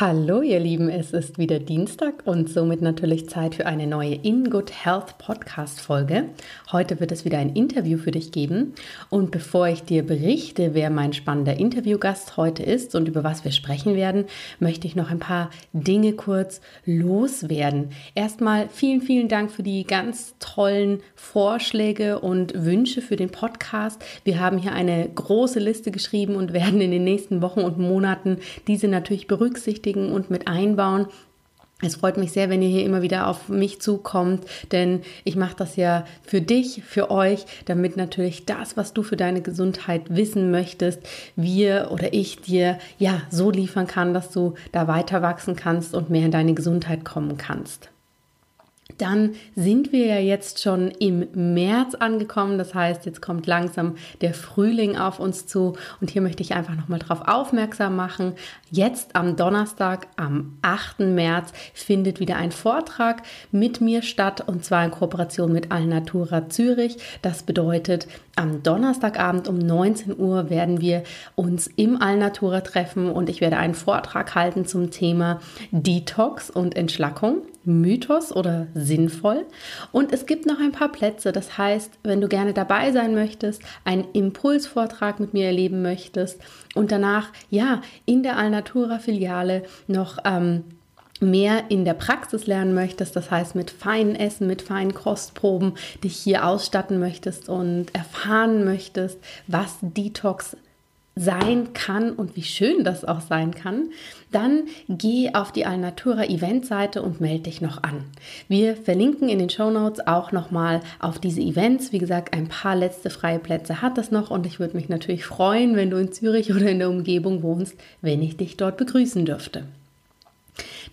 Hallo ihr Lieben, es ist wieder Dienstag und somit natürlich Zeit für eine neue In Good Health Podcast Folge. Heute wird es wieder ein Interview für dich geben und bevor ich dir berichte, wer mein spannender Interviewgast heute ist und über was wir sprechen werden, möchte ich noch ein paar Dinge kurz loswerden. Erstmal vielen, vielen Dank für die ganz tollen Vorschläge und Wünsche für den Podcast. Wir haben hier eine große Liste geschrieben und werden in den nächsten Wochen und Monaten diese natürlich berücksichtigen berücksichtigen und mit einbauen. Es freut mich sehr, wenn ihr hier immer wieder auf mich zukommt, denn ich mache das ja für dich, für euch, damit natürlich das, was du für deine Gesundheit wissen möchtest, wir oder ich dir ja so liefern kann, dass du da weiter wachsen kannst und mehr in deine Gesundheit kommen kannst. Dann sind wir ja jetzt schon im März angekommen. Das heißt, jetzt kommt langsam der Frühling auf uns zu. Und hier möchte ich einfach nochmal darauf aufmerksam machen. Jetzt am Donnerstag, am 8. März, findet wieder ein Vortrag mit mir statt. Und zwar in Kooperation mit Alnatura Zürich. Das bedeutet, am Donnerstagabend um 19 Uhr werden wir uns im Alnatura treffen. Und ich werde einen Vortrag halten zum Thema Detox und Entschlackung. Mythos oder sinnvoll. Und es gibt noch ein paar Plätze. Das heißt, wenn du gerne dabei sein möchtest, einen Impulsvortrag mit mir erleben möchtest und danach, ja, in der Alnatura Filiale noch ähm, mehr in der Praxis lernen möchtest, das heißt mit feinen Essen, mit feinen Kostproben dich hier ausstatten möchtest und erfahren möchtest, was Detox sein kann und wie schön das auch sein kann, dann geh auf die Alnatura Event-Seite und melde dich noch an. Wir verlinken in den Show Notes auch nochmal auf diese Events. Wie gesagt, ein paar letzte freie Plätze hat es noch und ich würde mich natürlich freuen, wenn du in Zürich oder in der Umgebung wohnst, wenn ich dich dort begrüßen dürfte.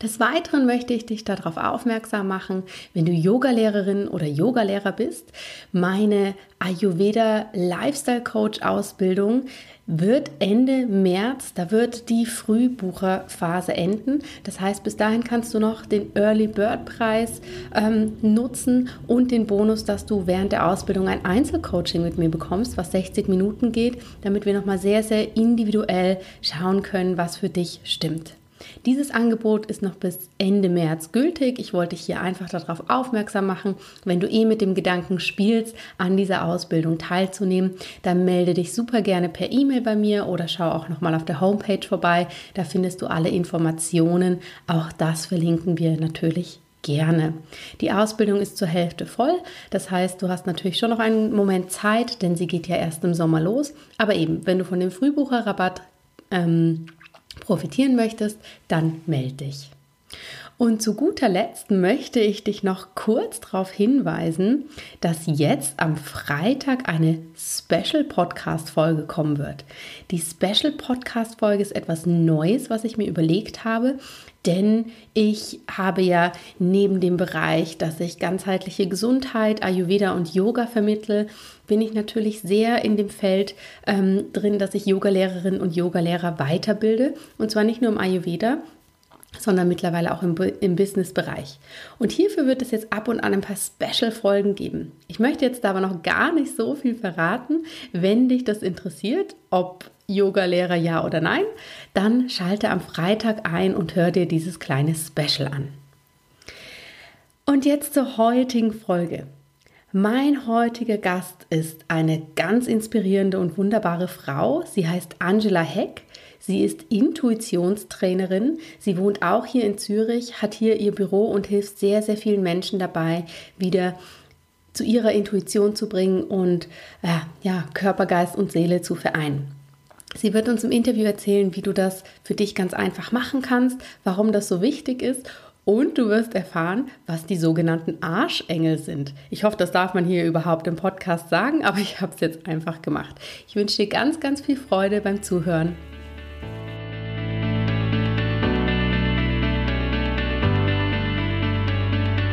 Des Weiteren möchte ich dich darauf aufmerksam machen, wenn du Yogalehrerin oder Yogalehrer bist, meine Ayurveda Lifestyle Coach Ausbildung wird Ende März, da wird die Frühbucherphase enden. Das heißt, bis dahin kannst du noch den Early Bird Preis ähm, nutzen und den Bonus, dass du während der Ausbildung ein Einzelcoaching mit mir bekommst, was 60 Minuten geht, damit wir nochmal sehr, sehr individuell schauen können, was für dich stimmt. Dieses Angebot ist noch bis Ende März gültig. Ich wollte dich hier einfach darauf aufmerksam machen. Wenn du eh mit dem Gedanken spielst, an dieser Ausbildung teilzunehmen, dann melde dich super gerne per E-Mail bei mir oder schau auch nochmal auf der Homepage vorbei. Da findest du alle Informationen. Auch das verlinken wir natürlich gerne. Die Ausbildung ist zur Hälfte voll. Das heißt, du hast natürlich schon noch einen Moment Zeit, denn sie geht ja erst im Sommer los. Aber eben, wenn du von dem Frühbucherrabatt ähm, profitieren möchtest, dann melde dich. Und zu guter Letzt möchte ich dich noch kurz darauf hinweisen, dass jetzt am Freitag eine Special Podcast Folge kommen wird. Die Special Podcast Folge ist etwas Neues, was ich mir überlegt habe, denn ich habe ja neben dem Bereich, dass ich ganzheitliche Gesundheit, Ayurveda und Yoga vermittle, bin ich natürlich sehr in dem Feld ähm, drin, dass ich Yogalehrerin und Yogalehrer weiterbilde. Und zwar nicht nur im Ayurveda, sondern mittlerweile auch im, im Business-Bereich. Und hierfür wird es jetzt ab und an ein paar Special-Folgen geben. Ich möchte jetzt aber noch gar nicht so viel verraten. Wenn dich das interessiert, ob Yoga-Lehrer ja oder nein, dann schalte am Freitag ein und hör dir dieses kleine Special an. Und jetzt zur heutigen Folge. Mein heutiger Gast ist eine ganz inspirierende und wunderbare Frau. Sie heißt Angela Heck. Sie ist Intuitionstrainerin. Sie wohnt auch hier in Zürich, hat hier ihr Büro und hilft sehr, sehr vielen Menschen dabei, wieder zu ihrer Intuition zu bringen und äh, ja, Körper, Geist und Seele zu vereinen. Sie wird uns im Interview erzählen, wie du das für dich ganz einfach machen kannst, warum das so wichtig ist und du wirst erfahren, was die sogenannten Arschengel sind. Ich hoffe, das darf man hier überhaupt im Podcast sagen, aber ich habe es jetzt einfach gemacht. Ich wünsche dir ganz, ganz viel Freude beim Zuhören.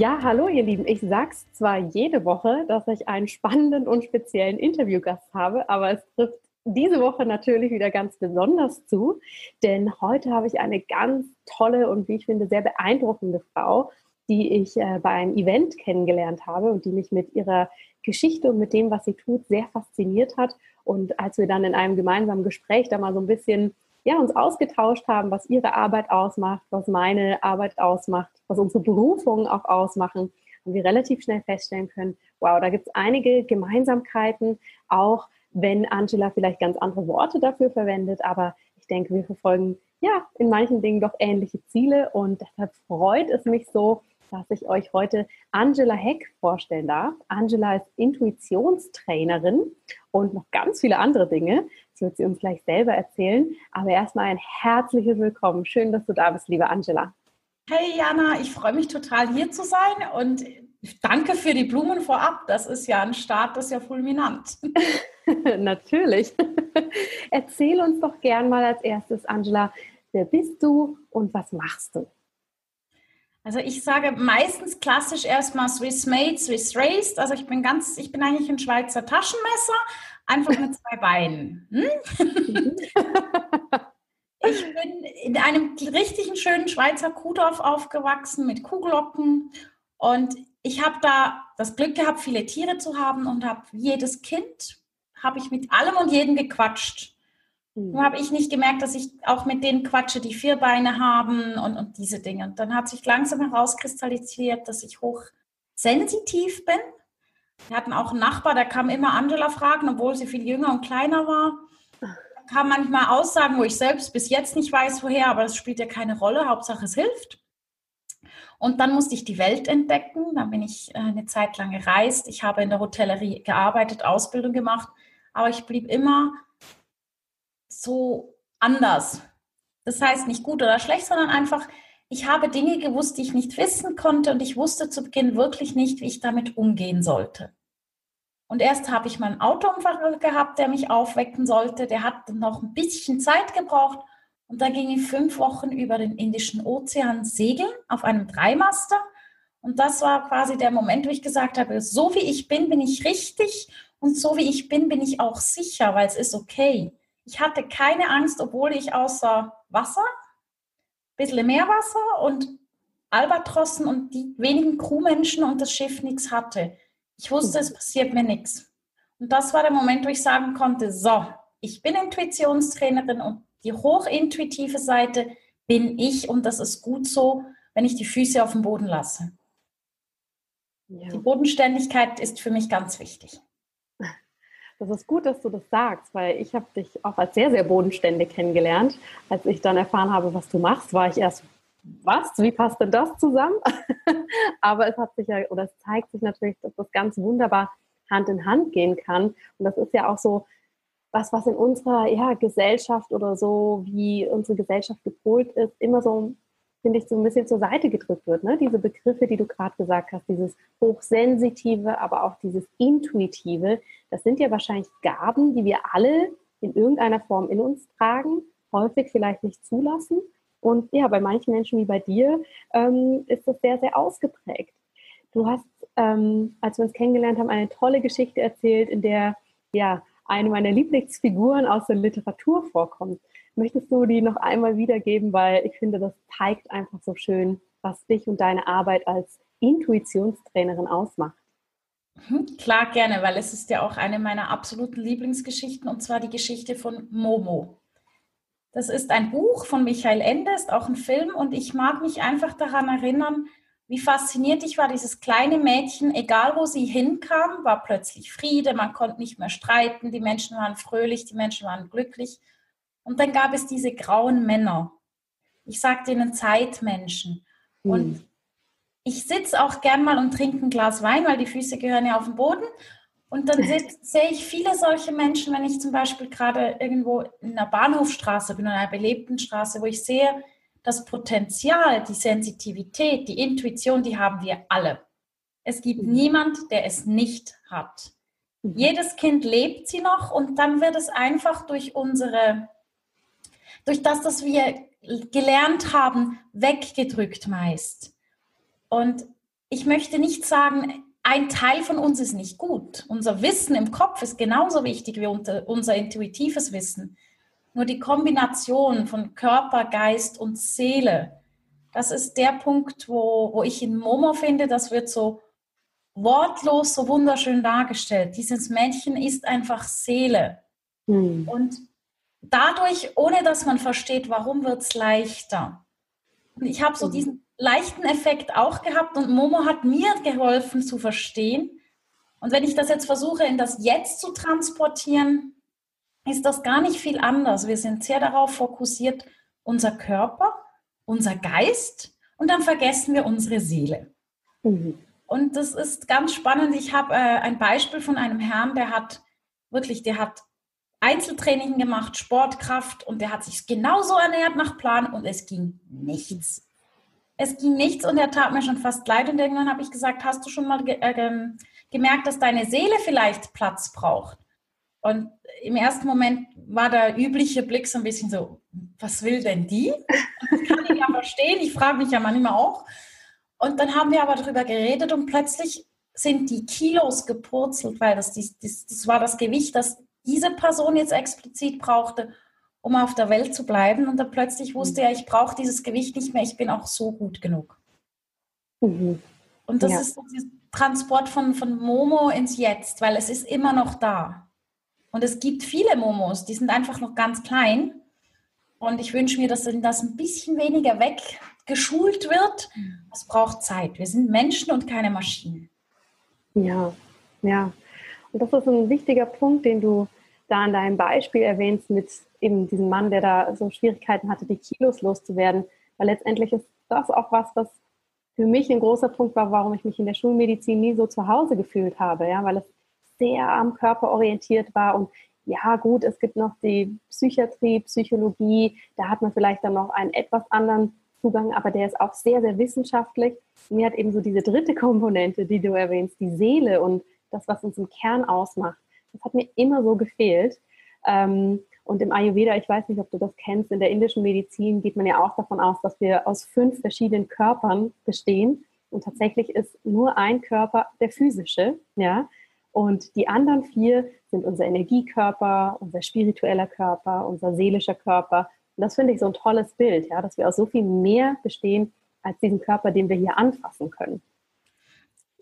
Ja, hallo ihr Lieben. Ich sag's zwar jede Woche, dass ich einen spannenden und speziellen Interviewgast habe, aber es trifft diese Woche natürlich wieder ganz besonders zu, denn heute habe ich eine ganz tolle und wie ich finde sehr beeindruckende Frau, die ich äh, bei einem Event kennengelernt habe und die mich mit ihrer Geschichte und mit dem, was sie tut, sehr fasziniert hat. Und als wir dann in einem gemeinsamen Gespräch da mal so ein bisschen ja, uns ausgetauscht haben, was ihre Arbeit ausmacht, was meine Arbeit ausmacht, was unsere Berufungen auch ausmachen, haben wir relativ schnell feststellen können, wow, da gibt es einige Gemeinsamkeiten, auch wenn Angela vielleicht ganz andere Worte dafür verwendet, aber ich denke, wir verfolgen ja in manchen Dingen doch ähnliche Ziele und deshalb freut es mich so, dass ich euch heute Angela Heck vorstellen darf. Angela ist Intuitionstrainerin und noch ganz viele andere Dinge. Das wird sie uns gleich selber erzählen. Aber erstmal ein herzliches Willkommen. Schön, dass du da bist, liebe Angela. Hey Jana, ich freue mich total hier zu sein und danke für die Blumen vorab. Das ist ja ein Start, das ist ja fulminant. Natürlich. Erzähl uns doch gern mal als erstes, Angela, wer bist du und was machst du? Also ich sage meistens klassisch erstmal Swiss made, Swiss raised. Also ich bin ganz, ich bin eigentlich ein Schweizer Taschenmesser, einfach mit zwei Beinen. Hm? ich bin in einem richtigen schönen Schweizer Kuhdorf aufgewachsen mit Kuhglocken und ich habe da das Glück gehabt, viele Tiere zu haben und habe jedes Kind habe ich mit allem und jedem gequatscht. Mhm. Nur habe ich nicht gemerkt, dass ich auch mit denen quatsche, die vier Beine haben und, und diese Dinge. Und dann hat sich langsam herauskristallisiert, dass ich hochsensitiv bin. Wir hatten auch einen Nachbar, der kam immer Angela fragen, obwohl sie viel jünger und kleiner war. Da kam manchmal Aussagen, wo ich selbst bis jetzt nicht weiß, woher, aber das spielt ja keine Rolle. Hauptsache, es hilft. Und dann musste ich die Welt entdecken. Dann bin ich äh, eine Zeit lang gereist. Ich habe in der Hotellerie gearbeitet, Ausbildung gemacht. Aber ich blieb immer so anders. Das heißt nicht gut oder schlecht, sondern einfach, ich habe Dinge gewusst, die ich nicht wissen konnte und ich wusste zu Beginn wirklich nicht, wie ich damit umgehen sollte. Und erst habe ich meinen Autounfall gehabt, der mich aufwecken sollte. Der hat noch ein bisschen Zeit gebraucht. Und da ging ich fünf Wochen über den Indischen Ozean segeln auf einem Dreimaster. Und das war quasi der Moment, wo ich gesagt habe, so wie ich bin, bin ich richtig. Und so wie ich bin, bin ich auch sicher, weil es ist okay. Ich hatte keine Angst, obwohl ich außer Wasser, bisschen Meerwasser und Albatrossen und die wenigen Crewmenschen und das Schiff nichts hatte. Ich wusste, es passiert mir nichts. Und das war der Moment, wo ich sagen konnte, so, ich bin Intuitionstrainerin und die hochintuitive Seite bin ich und das ist gut so, wenn ich die Füße auf dem Boden lasse. Ja. Die Bodenständigkeit ist für mich ganz wichtig. Das ist gut, dass du das sagst, weil ich habe dich auch als sehr, sehr bodenständig kennengelernt. Als ich dann erfahren habe, was du machst, war ich erst, was? Wie passt denn das zusammen? Aber es hat sich ja, oder es zeigt sich natürlich, dass das ganz wunderbar Hand in Hand gehen kann. Und das ist ja auch so was, was in unserer ja, Gesellschaft oder so, wie unsere Gesellschaft gepolt ist, immer so finde ich, so ein bisschen zur Seite gedrückt wird. Ne? Diese Begriffe, die du gerade gesagt hast, dieses Hochsensitive, aber auch dieses Intuitive, das sind ja wahrscheinlich Gaben, die wir alle in irgendeiner Form in uns tragen, häufig vielleicht nicht zulassen. Und ja, bei manchen Menschen wie bei dir ähm, ist das sehr, sehr ausgeprägt. Du hast, ähm, als wir uns kennengelernt haben, eine tolle Geschichte erzählt, in der ja eine meiner Lieblingsfiguren aus der Literatur vorkommt. Möchtest du die noch einmal wiedergeben, weil ich finde, das zeigt einfach so schön, was dich und deine Arbeit als Intuitionstrainerin ausmacht. Mhm, klar, gerne, weil es ist ja auch eine meiner absoluten Lieblingsgeschichten und zwar die Geschichte von Momo. Das ist ein Buch von Michael Ende, ist auch ein Film und ich mag mich einfach daran erinnern, wie fasziniert ich war, dieses kleine Mädchen, egal wo sie hinkam, war plötzlich Friede, man konnte nicht mehr streiten, die Menschen waren fröhlich, die Menschen waren glücklich. Und dann gab es diese grauen Männer. Ich sage denen Zeitmenschen. Mhm. Und ich sitze auch gern mal und trinke ein Glas Wein, weil die Füße gehören ja auf den Boden. Und dann sehe ich viele solche Menschen, wenn ich zum Beispiel gerade irgendwo in einer Bahnhofstraße bin, in einer belebten Straße, wo ich sehe, das Potenzial, die Sensitivität, die Intuition, die haben wir alle. Es gibt mhm. niemand, der es nicht hat. Mhm. Jedes Kind lebt sie noch und dann wird es einfach durch unsere durch das, dass wir gelernt haben, weggedrückt meist. Und ich möchte nicht sagen, ein Teil von uns ist nicht gut. Unser Wissen im Kopf ist genauso wichtig wie unser intuitives Wissen. Nur die Kombination von Körper, Geist und Seele, das ist der Punkt, wo, wo ich in Momo finde, das wird so wortlos so wunderschön dargestellt. Dieses Männchen ist einfach Seele. Mhm. Und dadurch, ohne dass man versteht, warum wird es leichter. Und ich habe so mhm. diesen leichten Effekt auch gehabt und Momo hat mir geholfen zu verstehen. Und wenn ich das jetzt versuche, in das Jetzt zu transportieren, ist das gar nicht viel anders. Wir sind sehr darauf fokussiert, unser Körper, unser Geist und dann vergessen wir unsere Seele. Mhm. Und das ist ganz spannend. Ich habe äh, ein Beispiel von einem Herrn, der hat wirklich, der hat Einzeltraining gemacht, Sportkraft und der hat sich genauso ernährt nach Plan und es ging nichts. Es ging nichts und er tat mir schon fast leid und irgendwann habe ich gesagt, hast du schon mal ge äh, gemerkt, dass deine Seele vielleicht Platz braucht? Und im ersten Moment war der übliche Blick so ein bisschen so, was will denn die? Das kann ich ja verstehen, ich frage mich ja manchmal auch. Und dann haben wir aber darüber geredet und plötzlich sind die Kilos gepurzelt, weil das, das, das war das Gewicht, das diese Person jetzt explizit brauchte, um auf der Welt zu bleiben. Und dann plötzlich wusste er, ich brauche dieses Gewicht nicht mehr, ich bin auch so gut genug. Mhm. Und das ja. ist der Transport von, von Momo ins Jetzt, weil es ist immer noch da. Und es gibt viele Momos, die sind einfach noch ganz klein. Und ich wünsche mir, dass das ein bisschen weniger weg geschult wird. Es braucht Zeit. Wir sind Menschen und keine Maschinen. Ja, ja. Und das ist ein wichtiger Punkt, den du da in deinem Beispiel erwähnst mit eben diesem Mann, der da so Schwierigkeiten hatte, die Kilos loszuwerden. Weil letztendlich ist das auch was, was für mich ein großer Punkt war, warum ich mich in der Schulmedizin nie so zu Hause gefühlt habe. Ja, weil es sehr am Körper orientiert war und ja, gut, es gibt noch die Psychiatrie, Psychologie, da hat man vielleicht dann noch einen etwas anderen Zugang, aber der ist auch sehr, sehr wissenschaftlich. Mir hat eben so diese dritte Komponente, die du erwähnst, die Seele und das, was uns im Kern ausmacht, das hat mir immer so gefehlt. Ähm, und im Ayurveda, ich weiß nicht, ob du das kennst, in der indischen Medizin geht man ja auch davon aus, dass wir aus fünf verschiedenen Körpern bestehen. Und tatsächlich ist nur ein Körper der physische, ja. Und die anderen vier sind unser Energiekörper, unser spiritueller Körper, unser seelischer Körper und das finde ich so ein tolles Bild, ja, dass wir aus so viel mehr bestehen als diesen Körper, den wir hier anfassen können.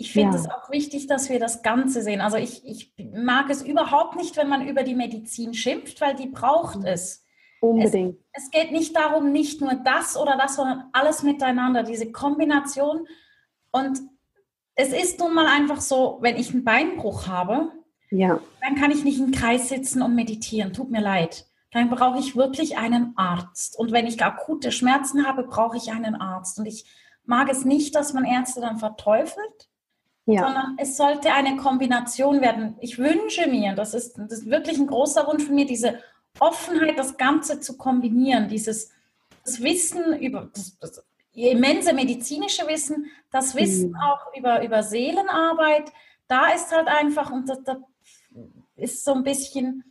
Ich finde es auch wichtig, dass wir das Ganze sehen. Also ich, ich mag es überhaupt nicht, wenn man über die Medizin schimpft, weil die braucht es. Unbedingt. Es, es geht nicht darum, nicht nur das oder das, sondern alles miteinander, diese Kombination. Und es ist nun mal einfach so, wenn ich einen Beinbruch habe, ja. dann kann ich nicht im Kreis sitzen und meditieren. Tut mir leid dann brauche ich wirklich einen Arzt. Und wenn ich akute Schmerzen habe, brauche ich einen Arzt. Und ich mag es nicht, dass man Ärzte dann verteufelt, ja. sondern es sollte eine Kombination werden. Ich wünsche mir, das ist, das ist wirklich ein großer Wunsch von mir, diese Offenheit, das Ganze zu kombinieren, dieses das Wissen über das, das immense medizinische Wissen, das Wissen mhm. auch über, über Seelenarbeit, da ist halt einfach, und das, das ist so ein bisschen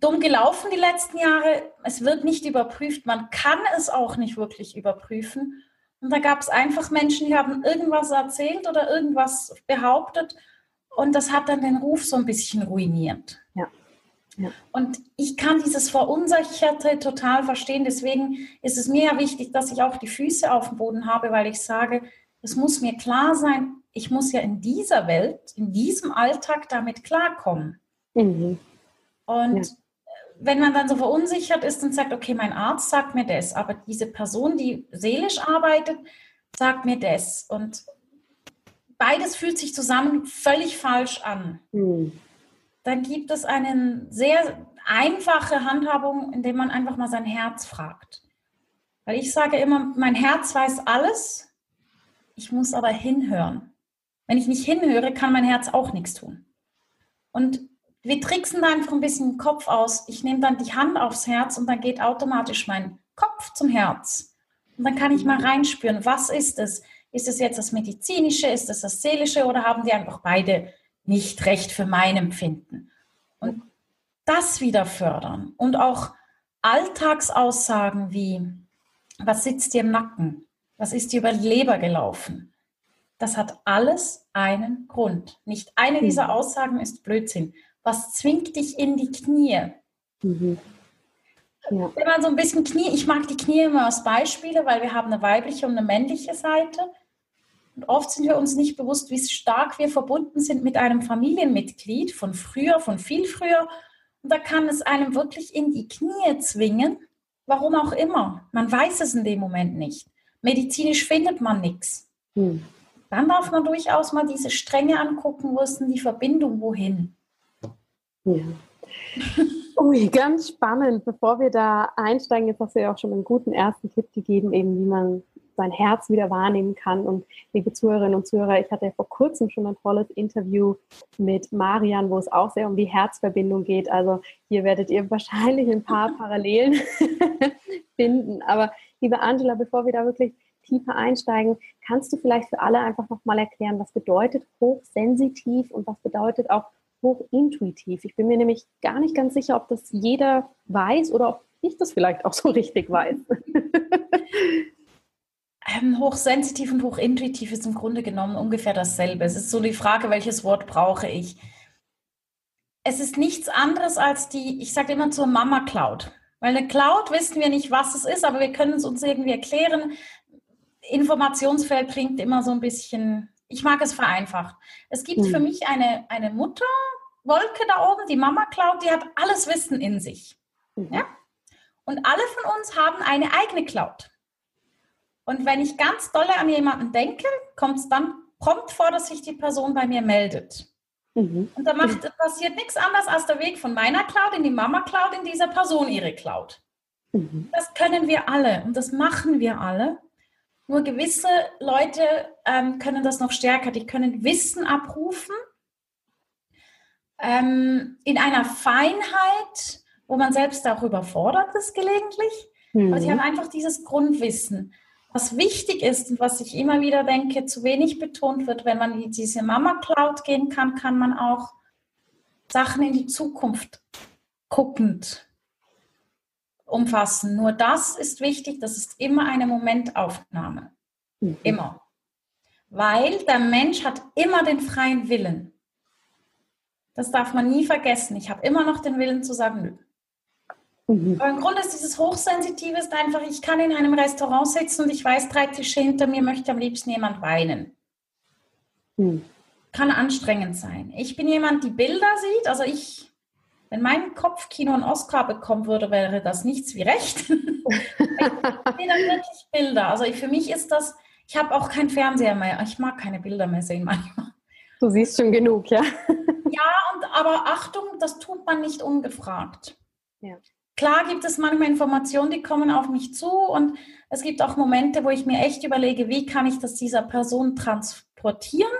dumm gelaufen die letzten Jahre. Es wird nicht überprüft. Man kann es auch nicht wirklich überprüfen. Und da gab es einfach Menschen, die haben irgendwas erzählt oder irgendwas behauptet. Und das hat dann den Ruf so ein bisschen ruiniert. Ja. ja. Und ich kann dieses Verunsicherte total verstehen. Deswegen ist es mir ja wichtig, dass ich auch die Füße auf dem Boden habe, weil ich sage, es muss mir klar sein, ich muss ja in dieser Welt, in diesem Alltag damit klarkommen. Mhm. Und ja wenn man dann so verunsichert ist und sagt, okay, mein Arzt sagt mir das, aber diese Person, die seelisch arbeitet, sagt mir das. Und beides fühlt sich zusammen völlig falsch an. Mhm. Dann gibt es eine sehr einfache Handhabung, indem man einfach mal sein Herz fragt. Weil ich sage immer, mein Herz weiß alles, ich muss aber hinhören. Wenn ich nicht hinhöre, kann mein Herz auch nichts tun. Und wir tricksen da einfach ein bisschen den Kopf aus. Ich nehme dann die Hand aufs Herz und dann geht automatisch mein Kopf zum Herz. Und dann kann ich mal reinspüren, was ist es? Ist es jetzt das Medizinische, ist es das Seelische oder haben die einfach beide nicht recht für mein Empfinden? Und das wieder fördern und auch Alltagsaussagen wie, was sitzt dir im Nacken? Was ist dir über die Leber gelaufen? Das hat alles einen Grund. Nicht eine mhm. dieser Aussagen ist Blödsinn. Was zwingt dich in die Knie? Mhm. Ja. Wenn man so ein bisschen Knie, ich mag die Knie immer als Beispiele, weil wir haben eine weibliche und eine männliche Seite. Und oft sind wir uns nicht bewusst, wie stark wir verbunden sind mit einem Familienmitglied von früher, von viel früher. Und da kann es einem wirklich in die Knie zwingen, warum auch immer. Man weiß es in dem Moment nicht. Medizinisch findet man nichts. Hm. Dann darf man durchaus mal diese Stränge angucken, wo ist denn die Verbindung wohin? Ja. Ui, ganz spannend. Bevor wir da einsteigen, jetzt hast du ja auch schon einen guten ersten Tipp gegeben, eben wie man sein Herz wieder wahrnehmen kann. Und liebe Zuhörerinnen und Zuhörer, ich hatte ja vor kurzem schon ein tolles Interview mit Marian, wo es auch sehr um die Herzverbindung geht. Also hier werdet ihr wahrscheinlich ein paar Parallelen finden. Aber liebe Angela, bevor wir da wirklich tiefer einsteigen, kannst du vielleicht für alle einfach nochmal erklären, was bedeutet hochsensitiv und was bedeutet auch hochintuitiv? Ich bin mir nämlich gar nicht ganz sicher, ob das jeder weiß oder ob ich das vielleicht auch so richtig weiß. Ähm, hochsensitiv und hochintuitiv ist im Grunde genommen ungefähr dasselbe. Es ist so die Frage, welches Wort brauche ich? Es ist nichts anderes als die, ich sage immer zur Mama Cloud. Weil eine Cloud wissen wir nicht, was es ist, aber wir können es uns irgendwie erklären. Informationsfeld klingt immer so ein bisschen, ich mag es vereinfacht. Es gibt mhm. für mich eine, eine Mutterwolke da oben, die Mama Cloud, die hat alles Wissen in sich. Mhm. Ja? Und alle von uns haben eine eigene Cloud. Und wenn ich ganz dolle an jemanden denke, kommt es dann prompt vor, dass sich die Person bei mir meldet. Mhm. Und da macht, passiert nichts anderes als der Weg von meiner Cloud in die Mama-Cloud, in dieser Person ihre Cloud. Mhm. Das können wir alle und das machen wir alle. Nur gewisse Leute ähm, können das noch stärker. Die können Wissen abrufen ähm, in einer Feinheit, wo man selbst auch überfordert ist gelegentlich. Mhm. Aber sie haben einfach dieses Grundwissen was wichtig ist und was ich immer wieder denke, zu wenig betont wird, wenn man in diese Mama Cloud gehen kann, kann man auch Sachen in die Zukunft guckend umfassen. Nur das ist wichtig, das ist immer eine Momentaufnahme. Mhm. Immer. Weil der Mensch hat immer den freien Willen. Das darf man nie vergessen. Ich habe immer noch den Willen zu sagen, nö, Mhm. Aber im Grunde ist dieses Hochsensitive ist einfach, ich kann in einem Restaurant sitzen und ich weiß, drei Tische hinter mir möchte am liebsten jemand weinen. Mhm. Kann anstrengend sein. Ich bin jemand, die Bilder sieht. Also ich, wenn mein Kopfkino einen Oscar bekommen würde, wäre das nichts wie recht. ich sehe dann wirklich Bilder. Also für mich ist das, ich habe auch keinen Fernseher mehr. Ich mag keine Bilder mehr sehen manchmal. Du siehst schon genug, ja? ja, und aber Achtung, das tut man nicht ungefragt. Ja. Klar gibt es manchmal Informationen, die kommen auf mich zu und es gibt auch Momente, wo ich mir echt überlege, wie kann ich das dieser Person transportieren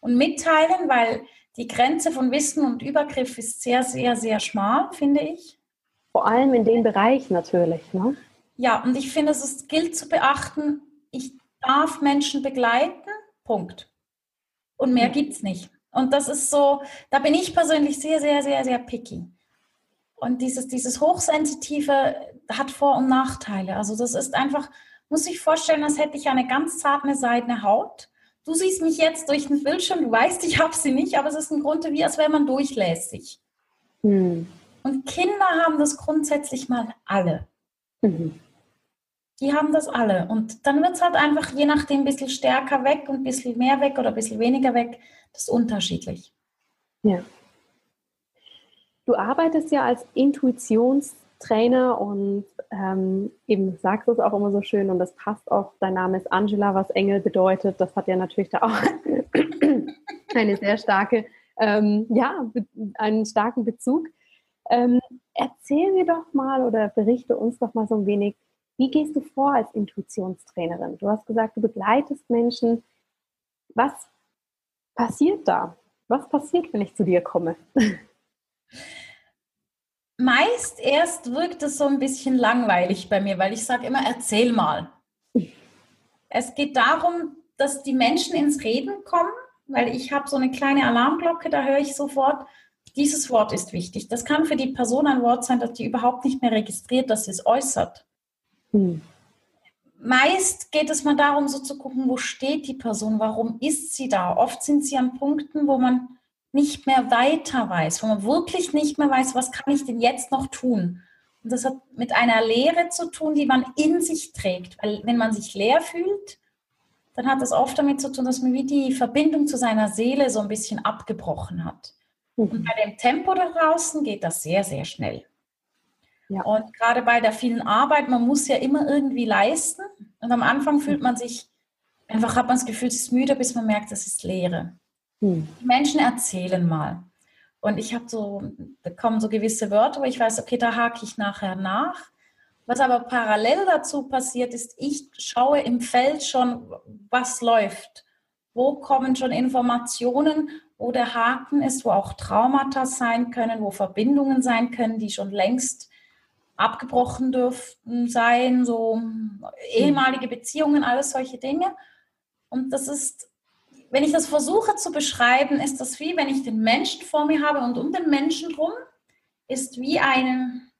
und mitteilen, weil die Grenze von Wissen und Übergriff ist sehr, sehr, sehr schmal, finde ich. Vor allem in dem Bereich natürlich. Ne? Ja, und ich finde, es gilt zu beachten, ich darf Menschen begleiten, Punkt. Und mehr gibt es nicht. Und das ist so, da bin ich persönlich sehr, sehr, sehr, sehr picky. Und dieses, dieses Hochsensitive hat Vor- und Nachteile. Also das ist einfach, muss ich vorstellen, als hätte ich eine ganz zarte seidene Haut. Du siehst mich jetzt durch den Bildschirm, du weißt, ich habe sie nicht, aber es ist im Grunde wie, als wäre man durchlässig. Hm. Und Kinder haben das grundsätzlich mal alle. Mhm. Die haben das alle. Und dann wird es halt einfach je nachdem ein bisschen stärker weg und ein bisschen mehr weg oder ein bisschen weniger weg. Das ist unterschiedlich. Ja. Du arbeitest ja als Intuitionstrainer und ähm, eben sagst es auch immer so schön und das passt auch. Dein Name ist Angela, was Engel bedeutet. Das hat ja natürlich da auch eine sehr starke, ähm, ja, einen starken Bezug. Ähm, erzähl mir doch mal oder berichte uns doch mal so ein wenig, wie gehst du vor als Intuitionstrainerin? Du hast gesagt, du begleitest Menschen. Was passiert da? Was passiert, wenn ich zu dir komme? Meist erst wirkt es so ein bisschen langweilig bei mir, weil ich sage immer, erzähl mal. Es geht darum, dass die Menschen ins Reden kommen, weil ich habe so eine kleine Alarmglocke, da höre ich sofort, dieses Wort ist wichtig. Das kann für die Person ein Wort sein, das die überhaupt nicht mehr registriert, dass sie es äußert. Hm. meist geht es mal darum, so zu gucken, wo steht die Person, warum ist sie da. Oft sind sie an Punkten, wo man nicht mehr weiter weiß, wo man wirklich nicht mehr weiß, was kann ich denn jetzt noch tun. Und das hat mit einer Lehre zu tun, die man in sich trägt. Weil wenn man sich leer fühlt, dann hat das oft damit zu tun, dass man wie die Verbindung zu seiner Seele so ein bisschen abgebrochen hat. Mhm. Und bei dem Tempo da draußen geht das sehr, sehr schnell. Ja. Und gerade bei der vielen Arbeit, man muss ja immer irgendwie leisten. Und am Anfang fühlt man sich, einfach hat man das Gefühl, es ist müde, bis man merkt, es ist Leere. Hm. Die Menschen erzählen mal. Und ich habe so, da kommen so gewisse Wörter, wo ich weiß, okay, da hake ich nachher nach. Was aber parallel dazu passiert ist, ich schaue im Feld schon, was läuft. Wo kommen schon Informationen, wo der Haken ist, wo auch Traumata sein können, wo Verbindungen sein können, die schon längst abgebrochen dürften sein, so ehemalige Beziehungen, alles solche Dinge. Und das ist, wenn ich das versuche zu beschreiben, ist das wie, wenn ich den Menschen vor mir habe und um den Menschen drum ist wie ein,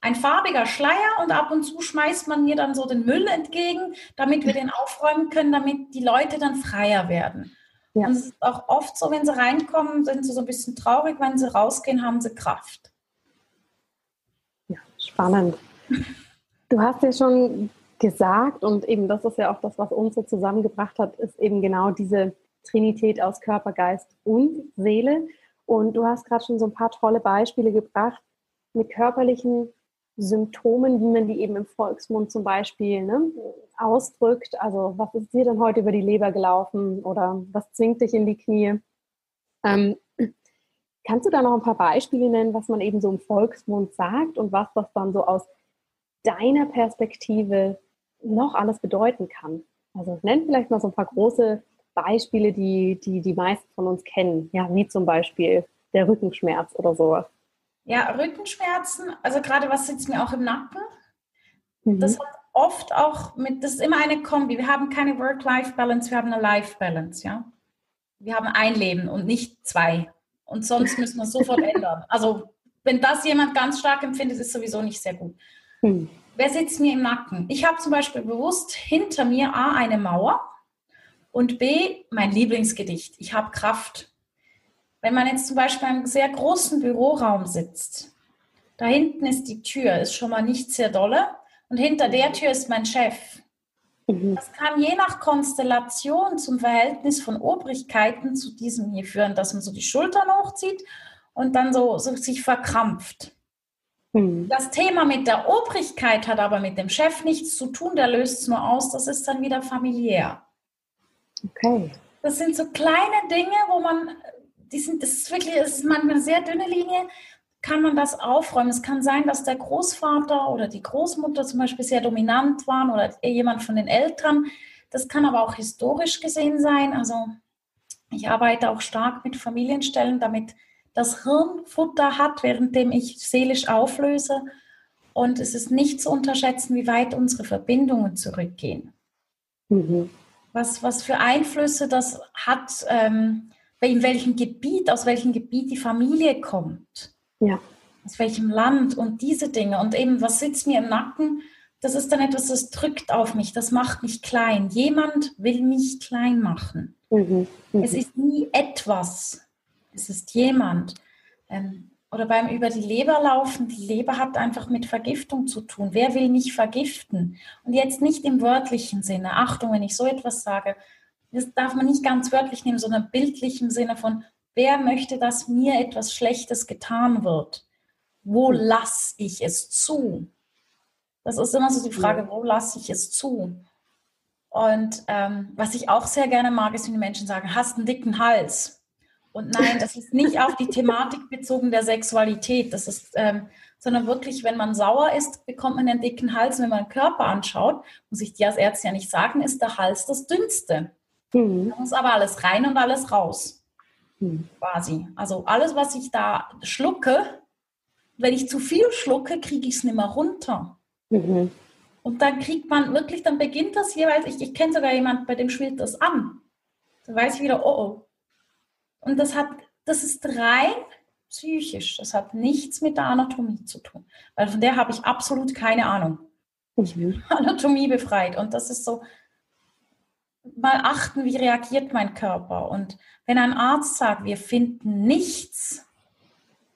ein farbiger Schleier und ab und zu schmeißt man mir dann so den Müll entgegen, damit wir den aufräumen können, damit die Leute dann freier werden. Ja. Und es ist auch oft so, wenn sie reinkommen, sind sie so ein bisschen traurig, wenn sie rausgehen, haben sie Kraft. Spannend. Du hast ja schon gesagt, und eben das ist ja auch das, was uns so zusammengebracht hat, ist eben genau diese Trinität aus Körper, Geist und Seele. Und du hast gerade schon so ein paar tolle Beispiele gebracht mit körperlichen Symptomen, wie man die eben im Volksmund zum Beispiel ne, ausdrückt. Also was ist dir denn heute über die Leber gelaufen oder was zwingt dich in die Knie? Ähm, Kannst du da noch ein paar Beispiele nennen, was man eben so im Volksmund sagt und was das dann so aus deiner Perspektive noch alles bedeuten kann? Also nenn vielleicht mal so ein paar große Beispiele, die die, die meisten von uns kennen. Ja, wie zum Beispiel der Rückenschmerz oder sowas. Ja, Rückenschmerzen, also gerade was sitzt mir auch im Nacken. Mhm. Das hat oft auch mit, das ist immer eine Kombi. Wir haben keine Work-Life-Balance, wir haben eine Life-Balance, ja. Wir haben ein Leben und nicht zwei. Und sonst müssen wir es sofort ändern. Also wenn das jemand ganz stark empfindet, ist sowieso nicht sehr gut. Hm. Wer sitzt mir im Nacken? Ich habe zum Beispiel bewusst hinter mir A eine Mauer und B mein Lieblingsgedicht. Ich habe Kraft. Wenn man jetzt zum Beispiel in einem sehr großen Büroraum sitzt, da hinten ist die Tür, ist schon mal nicht sehr dolle und hinter der Tür ist mein Chef. Mhm. Das kann je nach Konstellation zum Verhältnis von Obrigkeiten zu diesem hier führen, dass man so die Schultern hochzieht und dann so, so sich verkrampft. Mhm. Das Thema mit der Obrigkeit hat aber mit dem Chef nichts zu tun, der löst es nur aus, das ist dann wieder familiär. Okay. Das sind so kleine Dinge, wo man, die sind, das ist wirklich, das ist manchmal eine sehr dünne Linie, kann man das aufräumen. Es kann sein, dass der Großvater oder die Großmutter zum Beispiel sehr dominant waren oder jemand von den Eltern. Das kann aber auch historisch gesehen sein. Also ich arbeite auch stark mit Familienstellen, damit das Hirn Futter hat, währenddem ich seelisch auflöse. Und es ist nicht zu unterschätzen, wie weit unsere Verbindungen zurückgehen. Mhm. Was, was für Einflüsse das hat, ähm, in welchem Gebiet, aus welchem Gebiet die Familie kommt. Ja. Aus welchem Land und diese Dinge und eben, was sitzt mir im Nacken? Das ist dann etwas, das drückt auf mich, das macht mich klein. Jemand will mich klein machen. Mhm. Mhm. Es ist nie etwas, es ist jemand. Ähm, oder beim über die Leber laufen, die Leber hat einfach mit Vergiftung zu tun. Wer will mich vergiften? Und jetzt nicht im wörtlichen Sinne. Achtung, wenn ich so etwas sage, das darf man nicht ganz wörtlich nehmen, sondern bildlich im Sinne von, Wer möchte, dass mir etwas Schlechtes getan wird? Wo hm. lasse ich es zu? Das ist immer so die Frage, wo lasse ich es zu? Und ähm, was ich auch sehr gerne mag, ist, wenn die Menschen sagen, hast einen dicken Hals. Und nein, das ist nicht auf die Thematik bezogen der Sexualität. Das ist, ähm, sondern wirklich, wenn man sauer ist, bekommt man einen dicken Hals. Wenn man den Körper anschaut, muss ich dir als Ärzte ja nicht sagen, ist der Hals das dünnste. Mhm. Da muss aber alles rein und alles raus. Hm. Quasi. Also alles, was ich da schlucke, wenn ich zu viel schlucke, kriege ich es nicht mehr runter. Mhm. Und dann kriegt man wirklich, dann beginnt das jeweils, ich, ich kenne sogar jemanden, bei dem schwillt das an. Da weiß ich wieder, oh oh. Und das hat, das ist rein psychisch. Das hat nichts mit der Anatomie zu tun. Weil von der habe ich absolut keine Ahnung. mhm. Anatomie befreit. Und das ist so, mal achten, wie reagiert mein Körper. Und wenn ein Arzt sagt, wir finden nichts,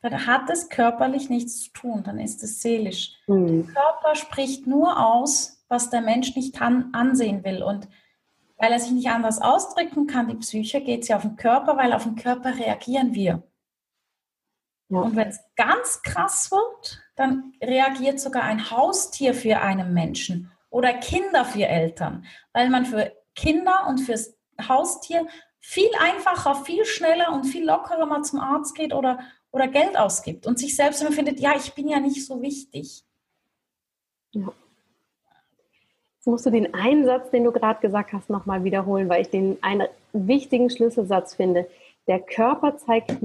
dann hat es körperlich nichts zu tun, dann ist es seelisch. Mhm. Der Körper spricht nur aus, was der Mensch nicht an, ansehen will. Und weil er sich nicht anders ausdrücken kann, die Psyche, geht sie auf den Körper, weil auf den Körper reagieren wir. Ja. Und wenn es ganz krass wird, dann reagiert sogar ein Haustier für einen Menschen oder Kinder für Eltern, weil man für Kinder und fürs Haustier viel einfacher, viel schneller und viel lockerer mal zum Arzt geht oder, oder Geld ausgibt und sich selbst immer findet, ja, ich bin ja nicht so wichtig. Ja. Jetzt musst du den einen Satz, den du gerade gesagt hast, nochmal wiederholen, weil ich den einen wichtigen Schlüsselsatz finde. Der Körper zeigt,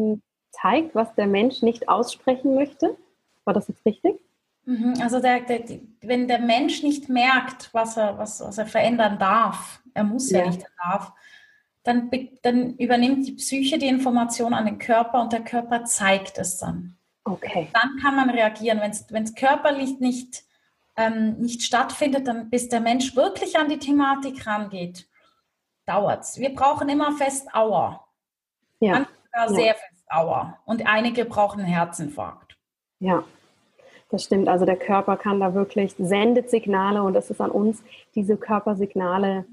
zeigt, was der Mensch nicht aussprechen möchte. War das jetzt richtig? Mhm, also der, der, wenn der Mensch nicht merkt, was er, was, was er verändern darf, er muss ja, ja nicht, er darf, dann, dann übernimmt die Psyche die Information an den Körper und der Körper zeigt es dann. Okay. Dann kann man reagieren. Wenn es körperlich nicht, ähm, nicht stattfindet, dann bis der Mensch wirklich an die Thematik rangeht, dauert es. Wir brauchen immer fest Auer. Ja. ja. sehr fest Auer. Und einige brauchen einen Herzinfarkt. Ja, das stimmt. Also der Körper kann da wirklich, sendet Signale und es ist an uns, diese Körpersignale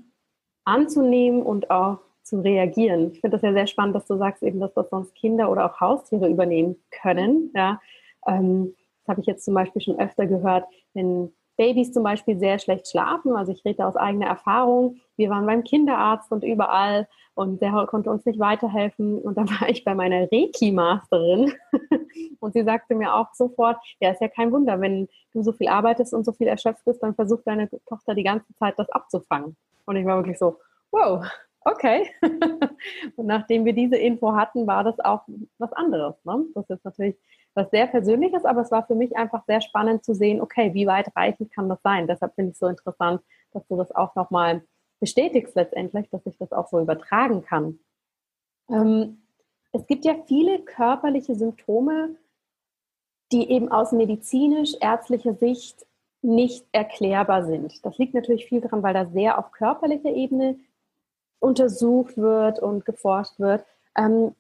anzunehmen und auch zu reagieren. Ich finde das ja sehr spannend, dass du sagst eben, dass das sonst Kinder oder auch Haustiere übernehmen können. Ja, ähm, das habe ich jetzt zum Beispiel schon öfter gehört, wenn Babys zum Beispiel sehr schlecht schlafen. Also ich rede aus eigener Erfahrung. Wir waren beim Kinderarzt und überall und der konnte uns nicht weiterhelfen. Und dann war ich bei meiner Reiki-Masterin und sie sagte mir auch sofort, ja, ist ja kein Wunder, wenn du so viel arbeitest und so viel erschöpft bist, dann versucht deine Tochter die ganze Zeit das abzufangen. Und ich war wirklich so, wow, okay. und nachdem wir diese Info hatten, war das auch was anderes. Ne? Das ist natürlich was sehr Persönliches, aber es war für mich einfach sehr spannend zu sehen, okay, wie weitreichend kann das sein? Deshalb finde ich es so interessant, dass du das auch nochmal bestätigst letztendlich, dass ich das auch so übertragen kann. Ähm, es gibt ja viele körperliche Symptome, die eben aus medizinisch-ärztlicher Sicht nicht erklärbar sind. Das liegt natürlich viel daran, weil da sehr auf körperlicher Ebene untersucht wird und geforscht wird. Ähm,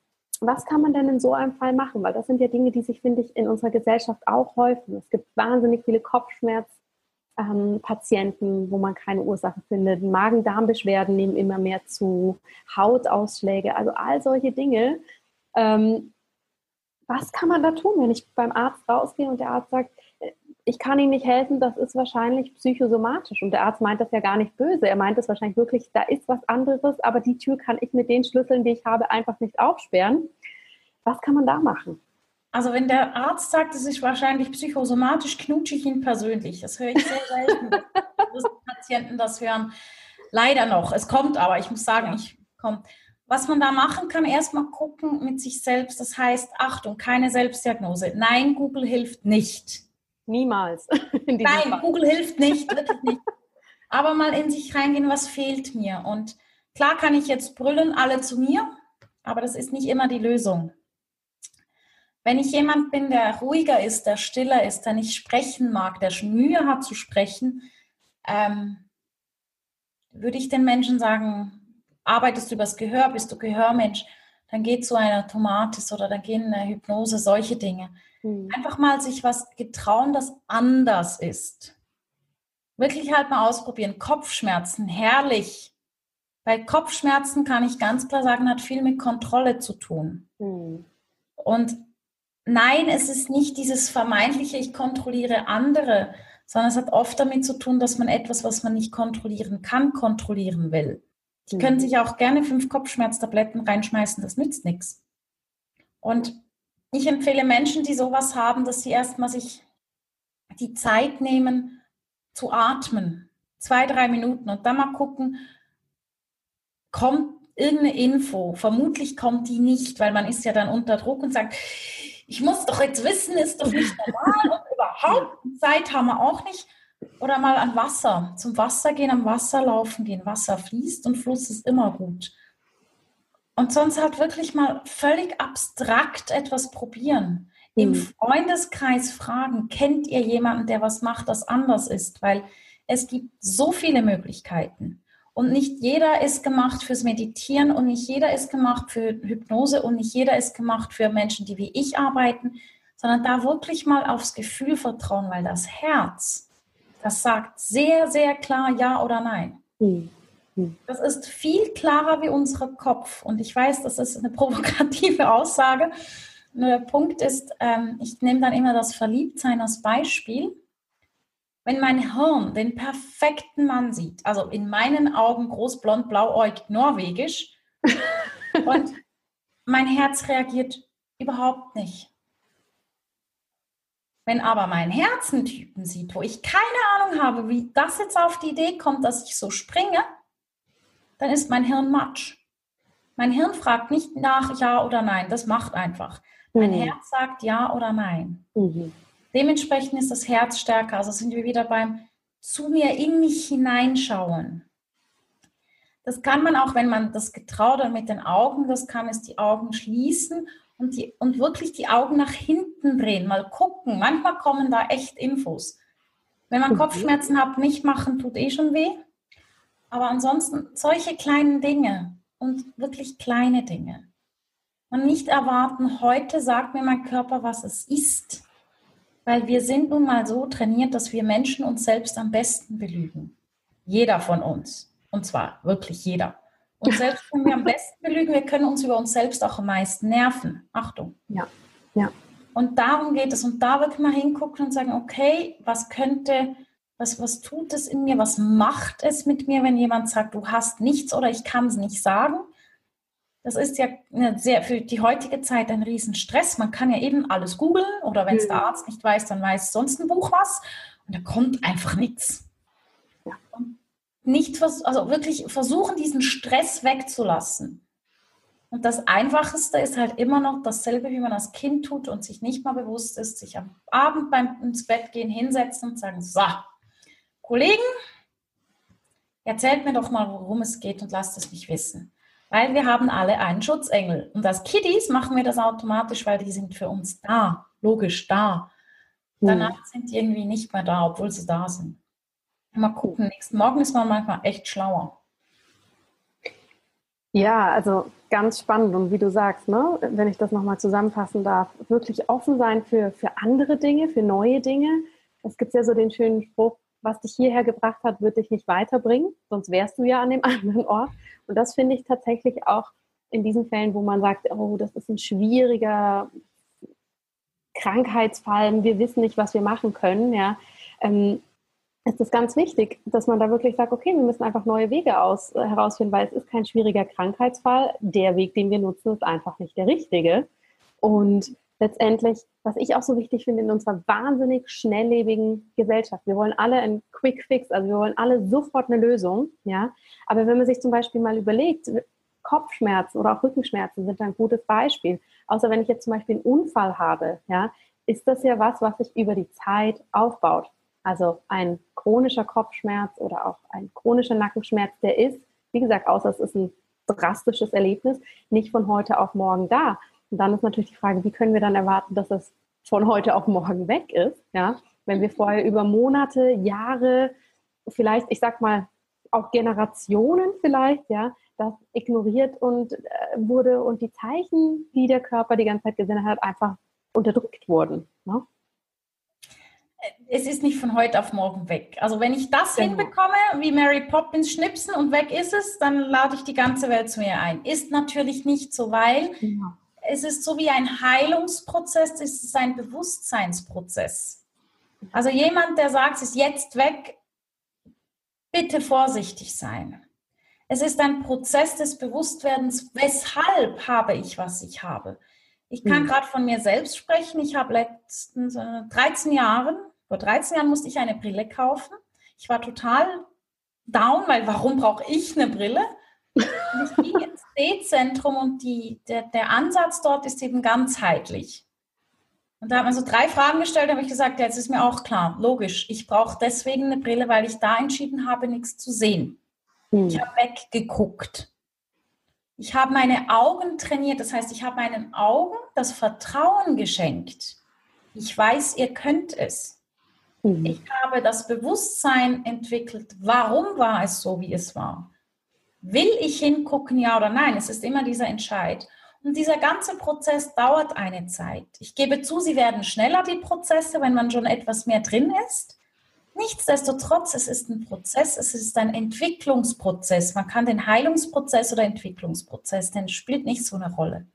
was kann man denn in so einem Fall machen? Weil das sind ja Dinge, die sich, finde ich, in unserer Gesellschaft auch häufen. Es gibt wahnsinnig viele Kopfschmerzpatienten, ähm, wo man keine Ursache findet. Magen-Darm-Beschwerden nehmen immer mehr zu, Hautausschläge, also all solche Dinge. Ähm, was kann man da tun, wenn ich beim Arzt rausgehe und der Arzt sagt, ich kann Ihnen nicht helfen, das ist wahrscheinlich psychosomatisch. Und der Arzt meint das ja gar nicht böse. Er meint es wahrscheinlich wirklich, da ist was anderes, aber die Tür kann ich mit den Schlüsseln, die ich habe, einfach nicht aufsperren. Was kann man da machen? Also wenn der Arzt sagt, es ist wahrscheinlich psychosomatisch, knutsche ich ihn persönlich. Das höre ich sehr selten, dass Patienten das hören. Leider noch. Es kommt aber, ich muss sagen, ich komme. Was man da machen kann, erstmal gucken mit sich selbst. Das heißt, Achtung, keine Selbstdiagnose. Nein, Google hilft nicht. Niemals. Nein, Fall. Google hilft nicht, wirklich nicht. Aber mal in sich reingehen, was fehlt mir. Und klar kann ich jetzt brüllen, alle zu mir, aber das ist nicht immer die Lösung. Wenn ich jemand bin, der ruhiger ist, der stiller ist, der nicht sprechen mag, der Mühe hat zu sprechen, ähm, würde ich den Menschen sagen, arbeitest du übers Gehör, bist du Gehörmensch, dann geht zu einer Tomatis oder dann gehen eine Hypnose, solche Dinge. Mhm. Einfach mal sich was getrauen, das anders ist. Wirklich halt mal ausprobieren. Kopfschmerzen, herrlich. Bei Kopfschmerzen kann ich ganz klar sagen, hat viel mit Kontrolle zu tun. Mhm. Und nein, es ist nicht dieses vermeintliche, ich kontrolliere andere, sondern es hat oft damit zu tun, dass man etwas, was man nicht kontrollieren kann, kontrollieren will. Die können sich auch gerne fünf Kopfschmerztabletten reinschmeißen, das nützt nichts. Und ich empfehle Menschen, die sowas haben, dass sie erstmal sich die Zeit nehmen zu atmen. Zwei, drei Minuten und dann mal gucken, kommt irgendeine Info. Vermutlich kommt die nicht, weil man ist ja dann unter Druck und sagt, ich muss doch jetzt wissen, ist doch nicht normal und überhaupt Zeit haben wir auch nicht. Oder mal an Wasser, zum Wasser gehen, am Wasser laufen gehen. Wasser fließt und Fluss ist immer gut. Und sonst halt wirklich mal völlig abstrakt etwas probieren. Mhm. Im Freundeskreis fragen, kennt ihr jemanden, der was macht, das anders ist? Weil es gibt so viele Möglichkeiten. Und nicht jeder ist gemacht fürs Meditieren und nicht jeder ist gemacht für Hypnose und nicht jeder ist gemacht für Menschen, die wie ich arbeiten, sondern da wirklich mal aufs Gefühl vertrauen, weil das Herz, das sagt sehr, sehr klar Ja oder Nein. Mhm. Das ist viel klarer wie unser Kopf. Und ich weiß, das ist eine provokative Aussage. Nur der Punkt ist, ähm, ich nehme dann immer das Verliebtsein als Beispiel. Wenn mein Hirn den perfekten Mann sieht, also in meinen Augen groß, blond, blauäugig, norwegisch, und mein Herz reagiert überhaupt nicht. Wenn aber mein Herz einen Typen sieht, wo ich keine Ahnung habe, wie das jetzt auf die Idee kommt, dass ich so springe, dann ist mein Hirn matsch. Mein Hirn fragt nicht nach Ja oder Nein, das macht einfach. Mein mhm. Herz sagt Ja oder Nein. Mhm. Dementsprechend ist das Herz stärker. Also sind wir wieder beim zu mir in mich hineinschauen. Das kann man auch, wenn man das getraut hat mit den Augen, das kann es die Augen schließen und, die, und wirklich die Augen nach hinten drehen, mal gucken. Manchmal kommen da echt Infos. Wenn man mhm. Kopfschmerzen hat, nicht machen, tut eh schon weh. Aber ansonsten solche kleinen Dinge und wirklich kleine Dinge. Und nicht erwarten, heute sagt mir mein Körper, was es ist. Weil wir sind nun mal so trainiert, dass wir Menschen uns selbst am besten belügen. Jeder von uns. Und zwar wirklich jeder. Und selbst wenn wir am besten belügen, wir können uns über uns selbst auch am meisten nerven. Achtung. Ja, ja. Und darum geht es. Und da wirklich mal hingucken und sagen, okay, was könnte was, was tut es in mir? Was macht es mit mir, wenn jemand sagt, du hast nichts oder ich kann es nicht sagen? Das ist ja sehr für die heutige Zeit ein Riesenstress. Man kann ja eben alles googeln oder wenn es der mhm. Arzt nicht weiß, dann weiß sonst ein Buch was und da kommt einfach nichts. Nicht also wirklich versuchen, diesen Stress wegzulassen. Und das Einfachste ist halt immer noch dasselbe, wie man als Kind tut und sich nicht mal bewusst ist, sich am Abend beim ins Bett gehen hinsetzen und sagen, so, Kollegen, erzählt mir doch mal, worum es geht und lasst es mich wissen. Weil wir haben alle einen Schutzengel. Und als Kiddies machen wir das automatisch, weil die sind für uns da, logisch da. Danach mhm. sind die irgendwie nicht mehr da, obwohl sie da sind. Mal gucken, nächsten Morgen ist man manchmal echt schlauer. Ja, also ganz spannend. Und wie du sagst, ne, wenn ich das nochmal zusammenfassen darf, wirklich offen sein für, für andere Dinge, für neue Dinge. Es gibt ja so den schönen Spruch, was dich hierher gebracht hat, wird dich nicht weiterbringen, sonst wärst du ja an dem anderen Ort. Und das finde ich tatsächlich auch in diesen Fällen, wo man sagt, oh, das ist ein schwieriger Krankheitsfall, wir wissen nicht, was wir machen können, ja, ähm, ist es ganz wichtig, dass man da wirklich sagt, okay, wir müssen einfach neue Wege aus, äh, herausfinden, weil es ist kein schwieriger Krankheitsfall. Der Weg, den wir nutzen, ist einfach nicht der richtige. Und letztendlich, was ich auch so wichtig finde in unserer wahnsinnig schnelllebigen Gesellschaft. Wir wollen alle einen Quick Fix, also wir wollen alle sofort eine Lösung, ja. Aber wenn man sich zum Beispiel mal überlegt, Kopfschmerzen oder auch Rückenschmerzen sind ein gutes Beispiel. Außer wenn ich jetzt zum Beispiel einen Unfall habe, ja, ist das ja was, was sich über die Zeit aufbaut. Also ein chronischer Kopfschmerz oder auch ein chronischer Nackenschmerz, der ist, wie gesagt, außer es ist ein drastisches Erlebnis, nicht von heute auf morgen da. Und dann ist natürlich die Frage, wie können wir dann erwarten, dass es von heute auf morgen weg ist, ja? Wenn wir vorher über Monate, Jahre, vielleicht, ich sag mal, auch Generationen vielleicht, ja, das ignoriert und äh, wurde und die Zeichen, die der Körper die ganze Zeit gesendet hat, einfach unterdrückt wurden. Ne? Es ist nicht von heute auf morgen weg. Also wenn ich das genau. hinbekomme, wie Mary Poppins schnipsen und weg ist es, dann lade ich die ganze Welt zu mir ein. Ist natürlich nicht so, weil genau es ist so wie ein Heilungsprozess, es ist ein Bewusstseinsprozess. Also jemand, der sagt, es ist jetzt weg, bitte vorsichtig sein. Es ist ein Prozess des Bewusstwerdens, weshalb habe ich, was ich habe. Ich kann mhm. gerade von mir selbst sprechen. Ich habe letztens äh, 13 Jahren, vor 13 Jahren musste ich eine Brille kaufen. Ich war total down, weil warum brauche ich eine Brille? Und ich ging ins D-Zentrum und die, der, der Ansatz dort ist eben ganzheitlich. Und da hat man so drei Fragen gestellt, habe ich gesagt, ja, jetzt ist mir auch klar, logisch, ich brauche deswegen eine Brille, weil ich da entschieden habe, nichts zu sehen. Hm. Ich habe weggeguckt. Ich habe meine Augen trainiert, das heißt, ich habe meinen Augen das Vertrauen geschenkt. Ich weiß, ihr könnt es. Mhm. Ich habe das Bewusstsein entwickelt, warum war es so, wie es war. Will ich hingucken, ja oder nein? Es ist immer dieser Entscheid. Und dieser ganze Prozess dauert eine Zeit. Ich gebe zu, sie werden schneller, die Prozesse, wenn man schon etwas mehr drin ist. Nichtsdestotrotz, es ist ein Prozess, es ist ein Entwicklungsprozess. Man kann den Heilungsprozess oder Entwicklungsprozess, denn spielt nicht so eine Rolle.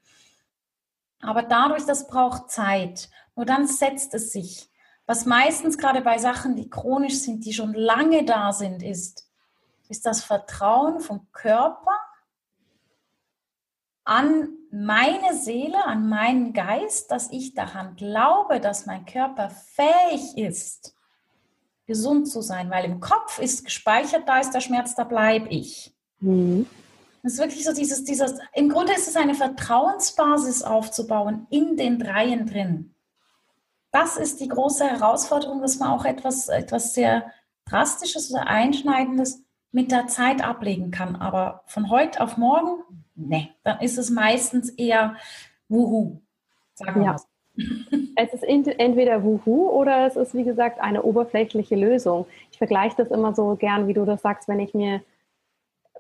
Aber dadurch, das braucht Zeit. Nur dann setzt es sich. Was meistens gerade bei Sachen, die chronisch sind, die schon lange da sind, ist, ist das Vertrauen vom Körper an meine Seele, an meinen Geist, dass ich daran glaube, dass mein Körper fähig ist, gesund zu sein, weil im Kopf ist gespeichert, da ist der Schmerz, da bleibe ich. Mhm. Das ist wirklich so dieses, dieses, im Grunde ist es eine Vertrauensbasis aufzubauen in den Dreien drin. Das ist die große Herausforderung, dass man auch etwas, etwas sehr Drastisches oder Einschneidendes mit der Zeit ablegen kann. Aber von heute auf morgen, ne, dann ist es meistens eher Wuhu, sagen wir ja. Es ist entweder Wuhu oder es ist, wie gesagt, eine oberflächliche Lösung. Ich vergleiche das immer so gern, wie du das sagst, wenn ich mir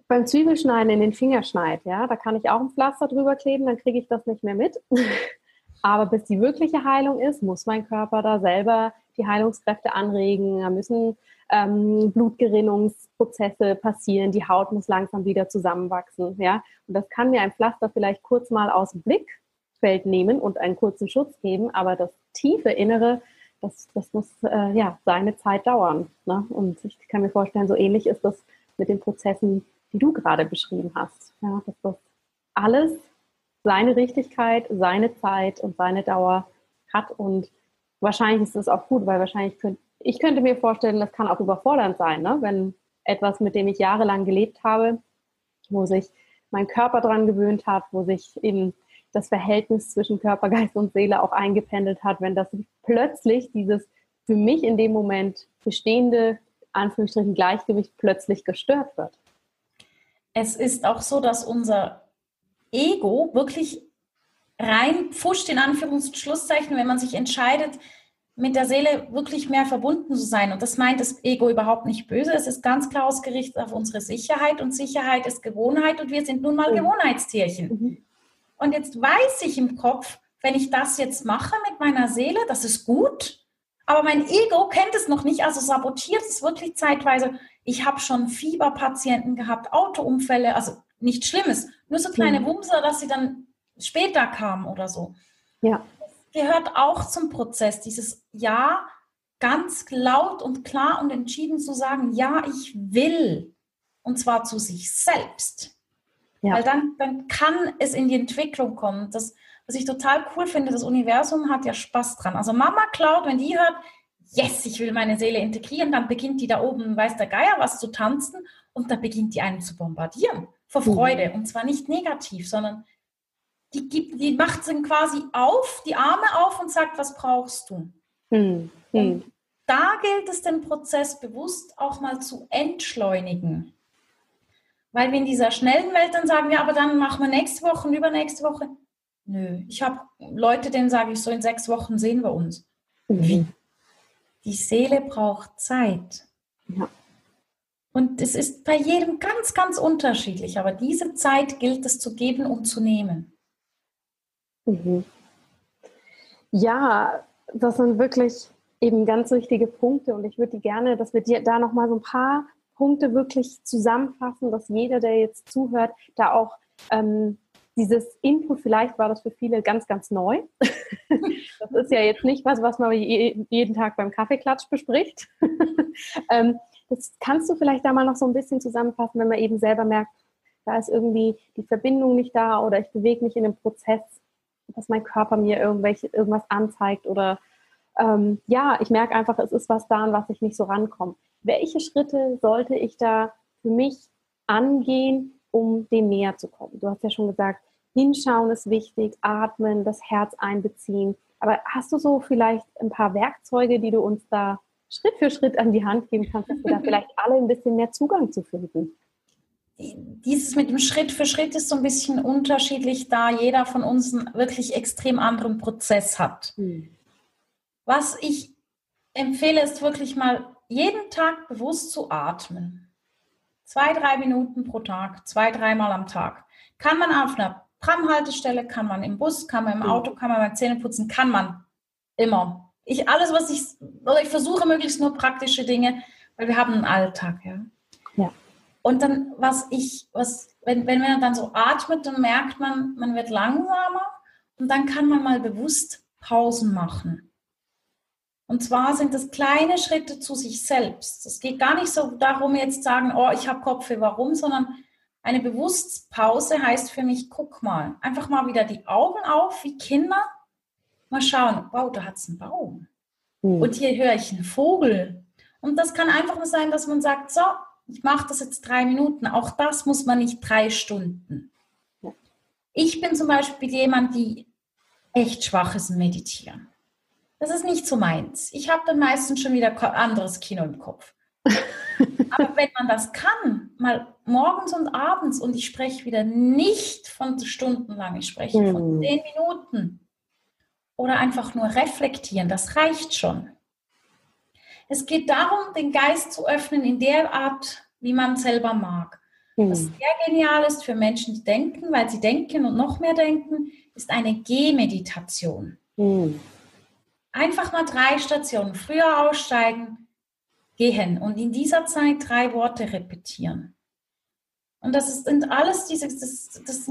beim Zwiebelschneiden in den Finger schneide. Ja, da kann ich auch ein Pflaster drüber kleben, dann kriege ich das nicht mehr mit. Aber bis die wirkliche Heilung ist, muss mein Körper da selber die Heilungskräfte anregen. Da müssen ähm, Blutgerinnungsprozesse passieren. Die Haut muss langsam wieder zusammenwachsen. Ja, und das kann mir ein Pflaster vielleicht kurz mal aus dem Blick Feld nehmen und einen kurzen Schutz geben, aber das tiefe Innere, das, das muss äh, ja seine Zeit dauern. Ne? Und ich kann mir vorstellen, so ähnlich ist das mit den Prozessen, die du gerade beschrieben hast. Ja, dass das alles seine Richtigkeit, seine Zeit und seine Dauer hat. Und wahrscheinlich ist das auch gut, weil wahrscheinlich könnte ich könnte mir vorstellen, das kann auch überfordernd sein, ne? wenn etwas, mit dem ich jahrelang gelebt habe, wo sich mein Körper dran gewöhnt hat, wo sich eben das Verhältnis zwischen Körper, Geist und Seele auch eingependelt hat, wenn das plötzlich dieses für mich in dem Moment bestehende Anführungsstrichen Gleichgewicht plötzlich gestört wird. Es ist auch so, dass unser Ego wirklich rein pfuscht in Anführungsschlusszeichen, wenn man sich entscheidet, mit der Seele wirklich mehr verbunden zu sein. Und das meint das Ego überhaupt nicht böse. Es ist ganz klar ausgerichtet auf unsere Sicherheit und Sicherheit ist Gewohnheit und wir sind nun mal Gewohnheitstierchen. Mhm. Und jetzt weiß ich im Kopf, wenn ich das jetzt mache mit meiner Seele, das ist gut. Aber mein Ego kennt es noch nicht, also sabotiert es wirklich zeitweise. Ich habe schon Fieberpatienten gehabt, Autounfälle, also nichts Schlimmes, nur so kleine mhm. Wumser, dass sie dann später kamen oder so. Ja. Das gehört auch zum Prozess, dieses Ja ganz laut und klar und entschieden zu sagen, ja, ich will. Und zwar zu sich selbst. Ja. Weil dann, dann kann es in die Entwicklung kommen. Das, was ich total cool finde, das Universum hat ja Spaß dran. Also Mama Cloud, wenn die hört, yes, ich will meine Seele integrieren, dann beginnt die da oben, weiß der Geier, was zu tanzen und dann beginnt die einen zu bombardieren vor mhm. Freude. Und zwar nicht negativ, sondern die, gibt, die macht dann quasi auf, die Arme auf und sagt, was brauchst du? Mhm. Und da gilt es, den Prozess bewusst auch mal zu entschleunigen. Weil wir in dieser schnellen Welt dann sagen, ja, aber dann machen wir nächste Woche und übernächste Woche. Nö, ich habe Leute, denen sage ich so, in sechs Wochen sehen wir uns. Mhm. Die Seele braucht Zeit. Ja. Und es ist bei jedem ganz, ganz unterschiedlich, aber diese Zeit gilt es zu geben und zu nehmen. Mhm. Ja, das sind wirklich eben ganz wichtige Punkte und ich würde gerne, dass wir dir da nochmal so ein paar Punkte wirklich zusammenfassen, dass jeder, der jetzt zuhört, da auch ähm, dieses Input, vielleicht war das für viele ganz, ganz neu. das ist ja jetzt nicht was, was man jeden Tag beim Kaffeeklatsch bespricht. ähm, das kannst du vielleicht da mal noch so ein bisschen zusammenfassen, wenn man eben selber merkt, da ist irgendwie die Verbindung nicht da oder ich bewege mich in einem Prozess, dass mein Körper mir irgendwelche, irgendwas anzeigt oder ähm, ja, ich merke einfach, es ist was da, an was ich nicht so rankomme welche Schritte sollte ich da für mich angehen, um dem näher zu kommen? Du hast ja schon gesagt, hinschauen ist wichtig, atmen, das Herz einbeziehen. Aber hast du so vielleicht ein paar Werkzeuge, die du uns da Schritt für Schritt an die Hand geben kannst, dass wir da vielleicht alle ein bisschen mehr Zugang zu finden? Dieses mit dem Schritt für Schritt ist so ein bisschen unterschiedlich, da jeder von uns einen wirklich extrem anderen Prozess hat. Hm. Was ich empfehle es wirklich mal, jeden Tag bewusst zu atmen. Zwei, drei Minuten pro Tag, zwei, dreimal am Tag. Kann man auf einer Tramhaltestelle, kann man im Bus, kann man im Auto, kann man beim Zähneputzen, kann man immer. Ich alles, was ich, oder ich versuche möglichst nur praktische Dinge, weil wir haben einen Alltag, ja. Ja. Und dann, was ich, was, wenn, wenn man dann so atmet, dann merkt man, man wird langsamer und dann kann man mal bewusst Pausen machen. Und zwar sind das kleine Schritte zu sich selbst. Es geht gar nicht so darum, jetzt sagen, oh, ich habe Kopfweh, warum, sondern eine Bewusstspause heißt für mich, guck mal, einfach mal wieder die Augen auf wie Kinder, mal schauen, wow, da hat es einen Baum. Mhm. Und hier höre ich einen Vogel. Und das kann einfach nur sein, dass man sagt, so, ich mache das jetzt drei Minuten. Auch das muss man nicht drei Stunden. Ich bin zum Beispiel jemand, die echt schwach ist im Meditieren. Das ist nicht so meins. Ich habe dann meistens schon wieder anderes Kino im Kopf. Aber wenn man das kann, mal morgens und abends, und ich spreche wieder nicht von stundenlang, ich spreche mhm. von zehn Minuten oder einfach nur reflektieren, das reicht schon. Es geht darum, den Geist zu öffnen in der Art, wie man selber mag. Mhm. Was sehr genial ist für Menschen, die denken, weil sie denken und noch mehr denken, ist eine Gehmeditation. Mhm. Einfach mal drei Stationen früher aussteigen, gehen und in dieser Zeit drei Worte repetieren. Und das sind alles diese, das, das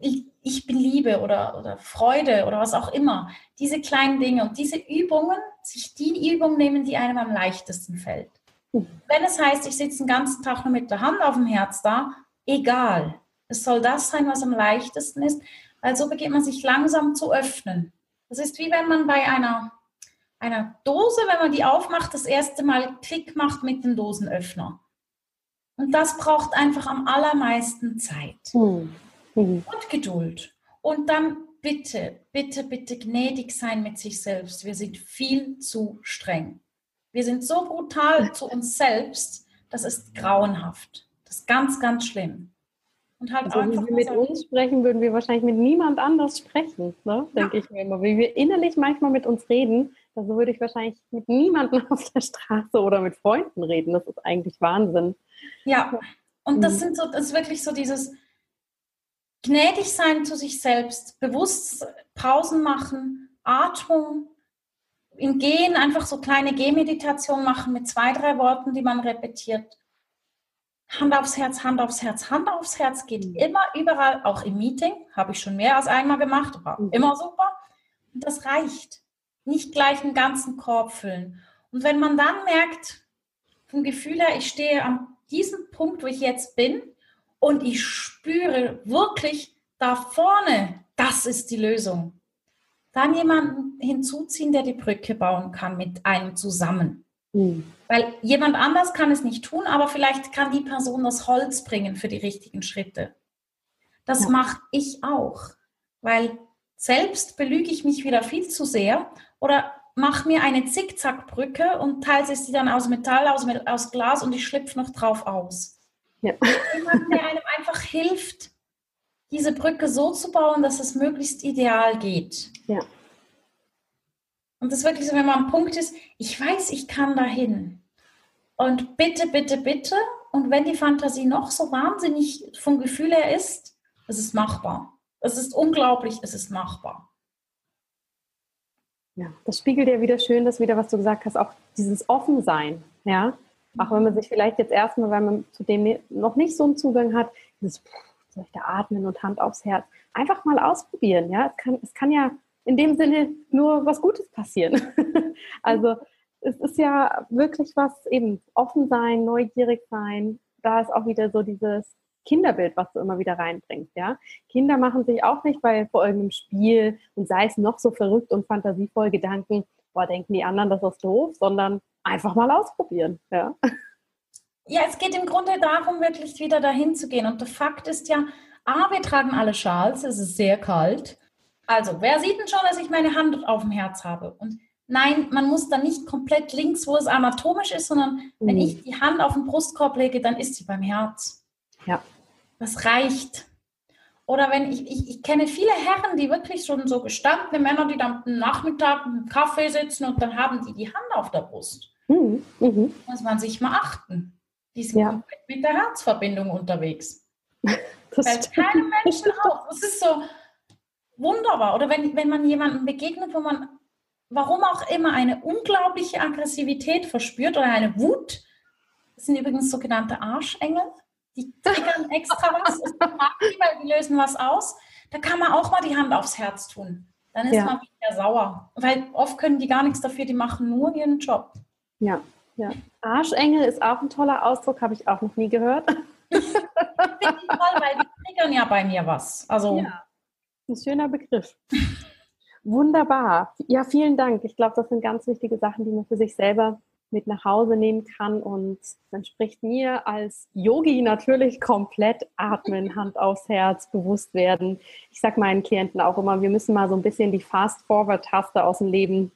ich, ich bin Liebe oder, oder Freude oder was auch immer. Diese kleinen Dinge und diese Übungen, sich die Übung nehmen, die einem am leichtesten fällt. Mhm. Wenn es heißt, ich sitze den ganzen Tag nur mit der Hand auf dem Herz da, egal. Es soll das sein, was am leichtesten ist, weil so beginnt man sich langsam zu öffnen. Das ist wie wenn man bei einer, einer Dose, wenn man die aufmacht, das erste Mal Klick macht mit dem Dosenöffner. Und das braucht einfach am allermeisten Zeit mhm. und Geduld. Und dann bitte, bitte, bitte gnädig sein mit sich selbst. Wir sind viel zu streng. Wir sind so brutal zu uns selbst, das ist grauenhaft. Das ist ganz, ganz schlimm. Und halt also, einfach wenn wir mit uns sprechen, würden wir wahrscheinlich mit niemand anders sprechen, ne? denke ja. ich mir immer. Wie wir innerlich manchmal mit uns reden, so würde ich wahrscheinlich mit niemandem auf der Straße oder mit Freunden reden. Das ist eigentlich Wahnsinn. Ja, und das mhm. sind so, das ist wirklich so dieses gnädig sein zu sich selbst, bewusst Pausen machen, Atmung, im Gehen einfach so kleine Gehmeditationen machen mit zwei, drei Worten, die man repetiert Hand aufs Herz, Hand aufs Herz, Hand aufs Herz geht immer überall, auch im Meeting, habe ich schon mehr als einmal gemacht, war mhm. immer super. Und das reicht. Nicht gleich einen ganzen Korb füllen. Und wenn man dann merkt, vom Gefühl her, ich stehe an diesem Punkt, wo ich jetzt bin, und ich spüre wirklich da vorne, das ist die Lösung. Dann jemanden hinzuziehen, der die Brücke bauen kann mit einem zusammen. Mhm. Weil jemand anders kann es nicht tun, aber vielleicht kann die Person das Holz bringen für die richtigen Schritte. Das ja. mache ich auch, weil selbst belüge ich mich wieder viel zu sehr oder mache mir eine Zickzackbrücke und teile sie dann aus Metall, aus, aus Glas und ich schlüpfe noch drauf aus. Ja. Jemand, der einem einfach hilft, diese Brücke so zu bauen, dass es möglichst ideal geht. Ja. Und das ist wirklich so, wenn man am Punkt ist, ich weiß, ich kann dahin. Und bitte, bitte, bitte. Und wenn die Fantasie noch so wahnsinnig vom Gefühl her ist, es ist machbar. Es ist unglaublich, es ist machbar. Ja, das spiegelt ja wieder schön, das wieder, was du gesagt hast, auch dieses Offensein. Ja, auch wenn man sich vielleicht jetzt erstmal, weil man zu dem noch nicht so einen Zugang hat, dieses soll ich da atmen und Hand aufs Herz, einfach mal ausprobieren. Ja, es kann, es kann ja in dem Sinne nur was Gutes passieren. also es ist ja wirklich was eben offen sein, neugierig sein. Da ist auch wieder so dieses Kinderbild, was du immer wieder reinbringst, ja. Kinder machen sich auch nicht bei vor irgendeinem Spiel und sei es noch so verrückt und fantasievoll Gedanken, boah, denken die anderen, das ist doof, sondern einfach mal ausprobieren, ja. Ja, es geht im Grunde darum, wirklich wieder dahin zu gehen. Und der Fakt ist ja, A, wir tragen alle Schals, es ist sehr kalt. Also, wer sieht denn schon, dass ich meine Hand auf dem Herz habe? Und nein, man muss dann nicht komplett links, wo es anatomisch ist, sondern mhm. wenn ich die Hand auf den Brustkorb lege, dann ist sie beim Herz. Ja. Das reicht. Oder wenn ich, ich, ich kenne viele Herren, die wirklich schon so gestandene Männer, die dann am Nachmittag im Kaffee sitzen und dann haben die die Hand auf der Brust. Mhm. Mhm. Muss man sich mal achten. Die sind ja. mit der Herzverbindung unterwegs. Das Fällt keinem Menschen auf. Das ist so wunderbar. Oder wenn, wenn man jemandem begegnet, wo man, warum auch immer, eine unglaubliche Aggressivität verspürt oder eine Wut. Das sind übrigens sogenannte Arschengel. Die triggern extra was. weil die lösen was aus. Da kann man auch mal die Hand aufs Herz tun. Dann ist ja. man wieder sauer. Weil oft können die gar nichts dafür, die machen nur ihren Job. Ja, ja. Arschengel ist auch ein toller Ausdruck, habe ich auch noch nie gehört. Toll, weil die triggern ja bei mir was. Also, ja, ein schöner Begriff. Wunderbar. Ja, vielen Dank. Ich glaube, das sind ganz wichtige Sachen, die man für sich selber mit nach Hause nehmen kann. Und dann spricht mir als Yogi natürlich komplett atmen, Hand aufs Herz, bewusst werden. Ich sage meinen Klienten auch immer, wir müssen mal so ein bisschen die Fast-Forward-Taste aus dem Leben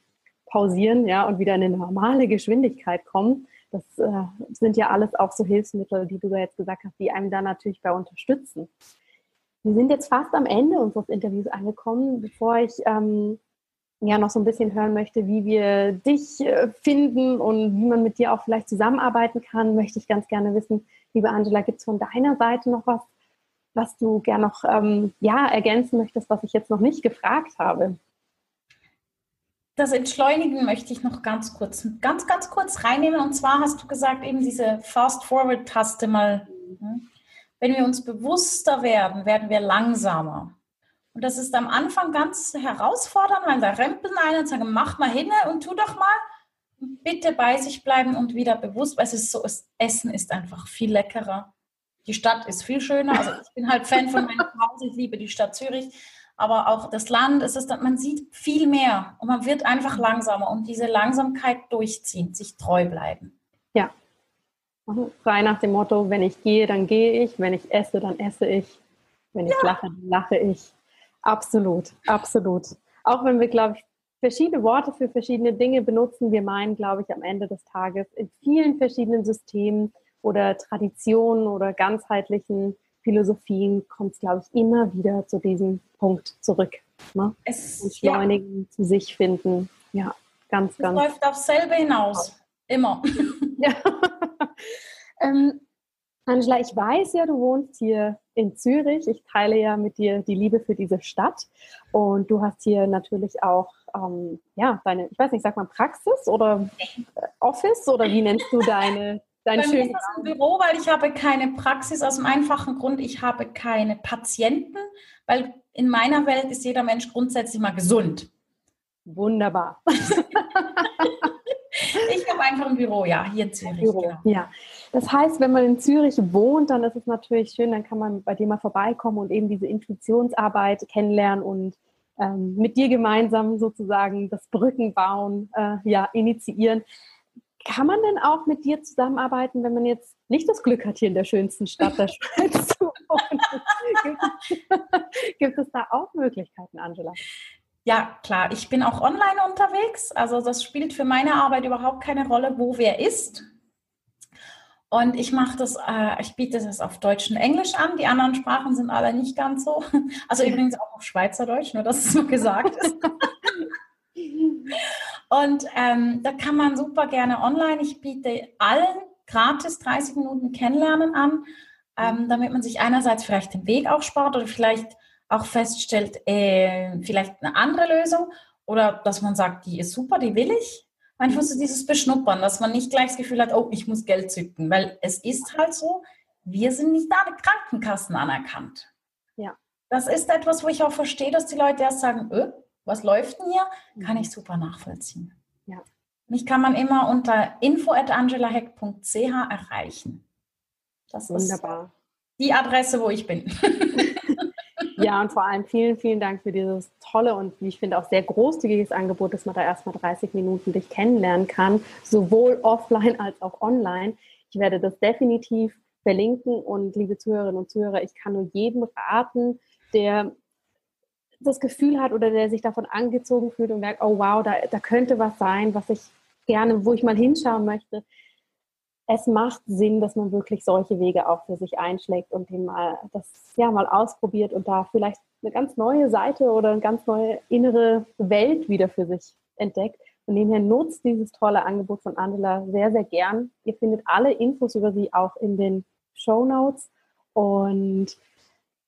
pausieren ja, und wieder in eine normale Geschwindigkeit kommen. Das äh, sind ja alles auch so Hilfsmittel, die du jetzt gesagt hast, die einem da natürlich bei unterstützen. Wir sind jetzt fast am Ende unseres Interviews angekommen, bevor ich ähm, ja noch so ein bisschen hören möchte, wie wir dich äh, finden und wie man mit dir auch vielleicht zusammenarbeiten kann, möchte ich ganz gerne wissen, liebe Angela, gibt es von deiner Seite noch was, was du gerne noch ähm, ja, ergänzen möchtest, was ich jetzt noch nicht gefragt habe? Das Entschleunigen möchte ich noch ganz kurz, ganz, ganz kurz reinnehmen. Und zwar hast du gesagt, eben diese Fast-Forward-Taste mal. Mhm. Wenn wir uns bewusster werden, werden wir langsamer. Und das ist am Anfang ganz herausfordernd, weil da rempeln einen und sagen, mach mal hin und tu doch mal. Bitte bei sich bleiben und wieder bewusst, weil es ist so, Essen ist einfach viel leckerer. Die Stadt ist viel schöner. Also ich bin halt Fan von meinem Haus, ich liebe die Stadt Zürich. Aber auch das Land, es ist, man sieht viel mehr und man wird einfach langsamer und diese Langsamkeit durchziehen, sich treu bleiben. Ja. Frei nach dem Motto, wenn ich gehe, dann gehe ich, wenn ich esse, dann esse ich, wenn ich ja. lache, dann lache ich. Absolut, absolut. Auch wenn wir, glaube ich, verschiedene Worte für verschiedene Dinge benutzen, wir meinen, glaube ich, am Ende des Tages in vielen verschiedenen Systemen oder Traditionen oder ganzheitlichen Philosophien kommt es, glaube ich, immer wieder zu diesem Punkt zurück. Ne? Es, Entschleunigen, ja. zu sich finden. Ja, ganz, es ganz. Es läuft aufs selbe hinaus. Immer. ja. ähm, Angela, ich weiß ja, du wohnst hier in Zürich. Ich teile ja mit dir die Liebe für diese Stadt. Und du hast hier natürlich auch, ähm, ja, deine, ich weiß nicht, sag mal Praxis oder Office oder wie nennst du deine, dein Bei das ein Büro, weil ich habe keine Praxis aus dem einfachen Grund, ich habe keine Patienten, weil in meiner Welt ist jeder Mensch grundsätzlich mal gesund. Wunderbar. Ich habe einfach ein Büro, ja, hier in Zürich. Büro, genau. Ja, das heißt, wenn man in Zürich wohnt, dann ist es natürlich schön, dann kann man bei dir mal vorbeikommen und eben diese Intuitionsarbeit kennenlernen und ähm, mit dir gemeinsam sozusagen das Brückenbauen äh, ja, initiieren. Kann man denn auch mit dir zusammenarbeiten, wenn man jetzt nicht das Glück hat, hier in der schönsten Stadt der Schweiz zu wohnen? gibt, gibt es da auch Möglichkeiten, Angela? Ja, klar. Ich bin auch online unterwegs. Also das spielt für meine Arbeit überhaupt keine Rolle, wo wer ist. Und ich mache das, äh, ich biete das auf Deutsch und Englisch an. Die anderen Sprachen sind alle nicht ganz so. Also übrigens auch auf Schweizerdeutsch, nur dass es so gesagt ist. und ähm, da kann man super gerne online. Ich biete allen gratis 30 Minuten Kennenlernen an, ähm, damit man sich einerseits vielleicht den Weg auch spart oder vielleicht auch feststellt, äh, vielleicht eine andere Lösung oder dass man sagt, die ist super, die will ich. Einfach so dieses Beschnuppern, dass man nicht gleich das Gefühl hat, oh, ich muss Geld zücken, weil es ist halt so, wir sind nicht alle Krankenkassen anerkannt. Ja. Das ist etwas, wo ich auch verstehe, dass die Leute erst sagen, öh, was läuft denn hier? Kann mhm. ich super nachvollziehen. Ja. Mich kann man immer unter info.angelaheck.ch erreichen. Das Wunderbar. ist die Adresse, wo ich bin. Ja, und vor allem vielen, vielen Dank für dieses tolle und wie ich finde auch sehr großzügiges Angebot, dass man da erstmal 30 Minuten dich kennenlernen kann, sowohl offline als auch online. Ich werde das definitiv verlinken und liebe Zuhörerinnen und Zuhörer, ich kann nur jedem raten, der das Gefühl hat oder der sich davon angezogen fühlt und merkt, oh wow, da, da könnte was sein, was ich gerne, wo ich mal hinschauen möchte. Es macht Sinn, dass man wirklich solche Wege auch für sich einschlägt und den mal das ja mal ausprobiert und da vielleicht eine ganz neue Seite oder eine ganz neue innere Welt wieder für sich entdeckt. Von dem her nutzt dieses tolle Angebot von Angela sehr, sehr gern. Ihr findet alle Infos über sie auch in den Show Notes. Und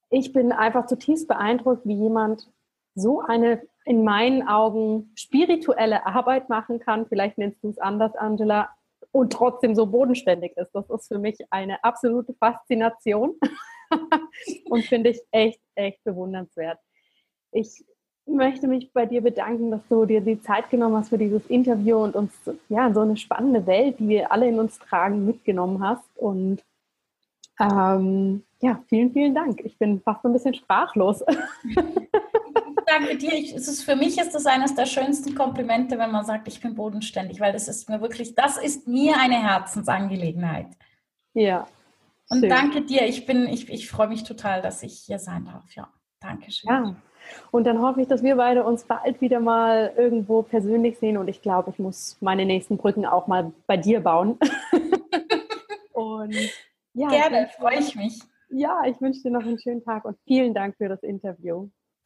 ich bin einfach zutiefst beeindruckt, wie jemand so eine in meinen Augen spirituelle Arbeit machen kann. Vielleicht nennst du es anders, Angela, und trotzdem so bodenständig ist. Das ist für mich eine absolute Faszination und finde ich echt, echt bewundernswert. Ich möchte mich bei dir bedanken, dass du dir die Zeit genommen hast für dieses Interview und uns ja so eine spannende Welt, die wir alle in uns tragen, mitgenommen hast. Und ähm, ja, vielen, vielen Dank. Ich bin fast ein bisschen sprachlos. danke dir. Ich, es ist, für mich ist das eines der schönsten Komplimente, wenn man sagt, ich bin bodenständig, weil das ist mir wirklich, das ist mir eine Herzensangelegenheit. Ja. Und schön. danke dir. Ich bin, ich, ich freue mich total, dass ich hier sein darf. Ja, danke schön. Ja. Und dann hoffe ich, dass wir beide uns bald wieder mal irgendwo persönlich sehen. Und ich glaube, ich muss meine nächsten Brücken auch mal bei dir bauen. und ja, gerne, freue ich mich. Ja, ich wünsche dir noch einen schönen Tag und vielen Dank für das Interview.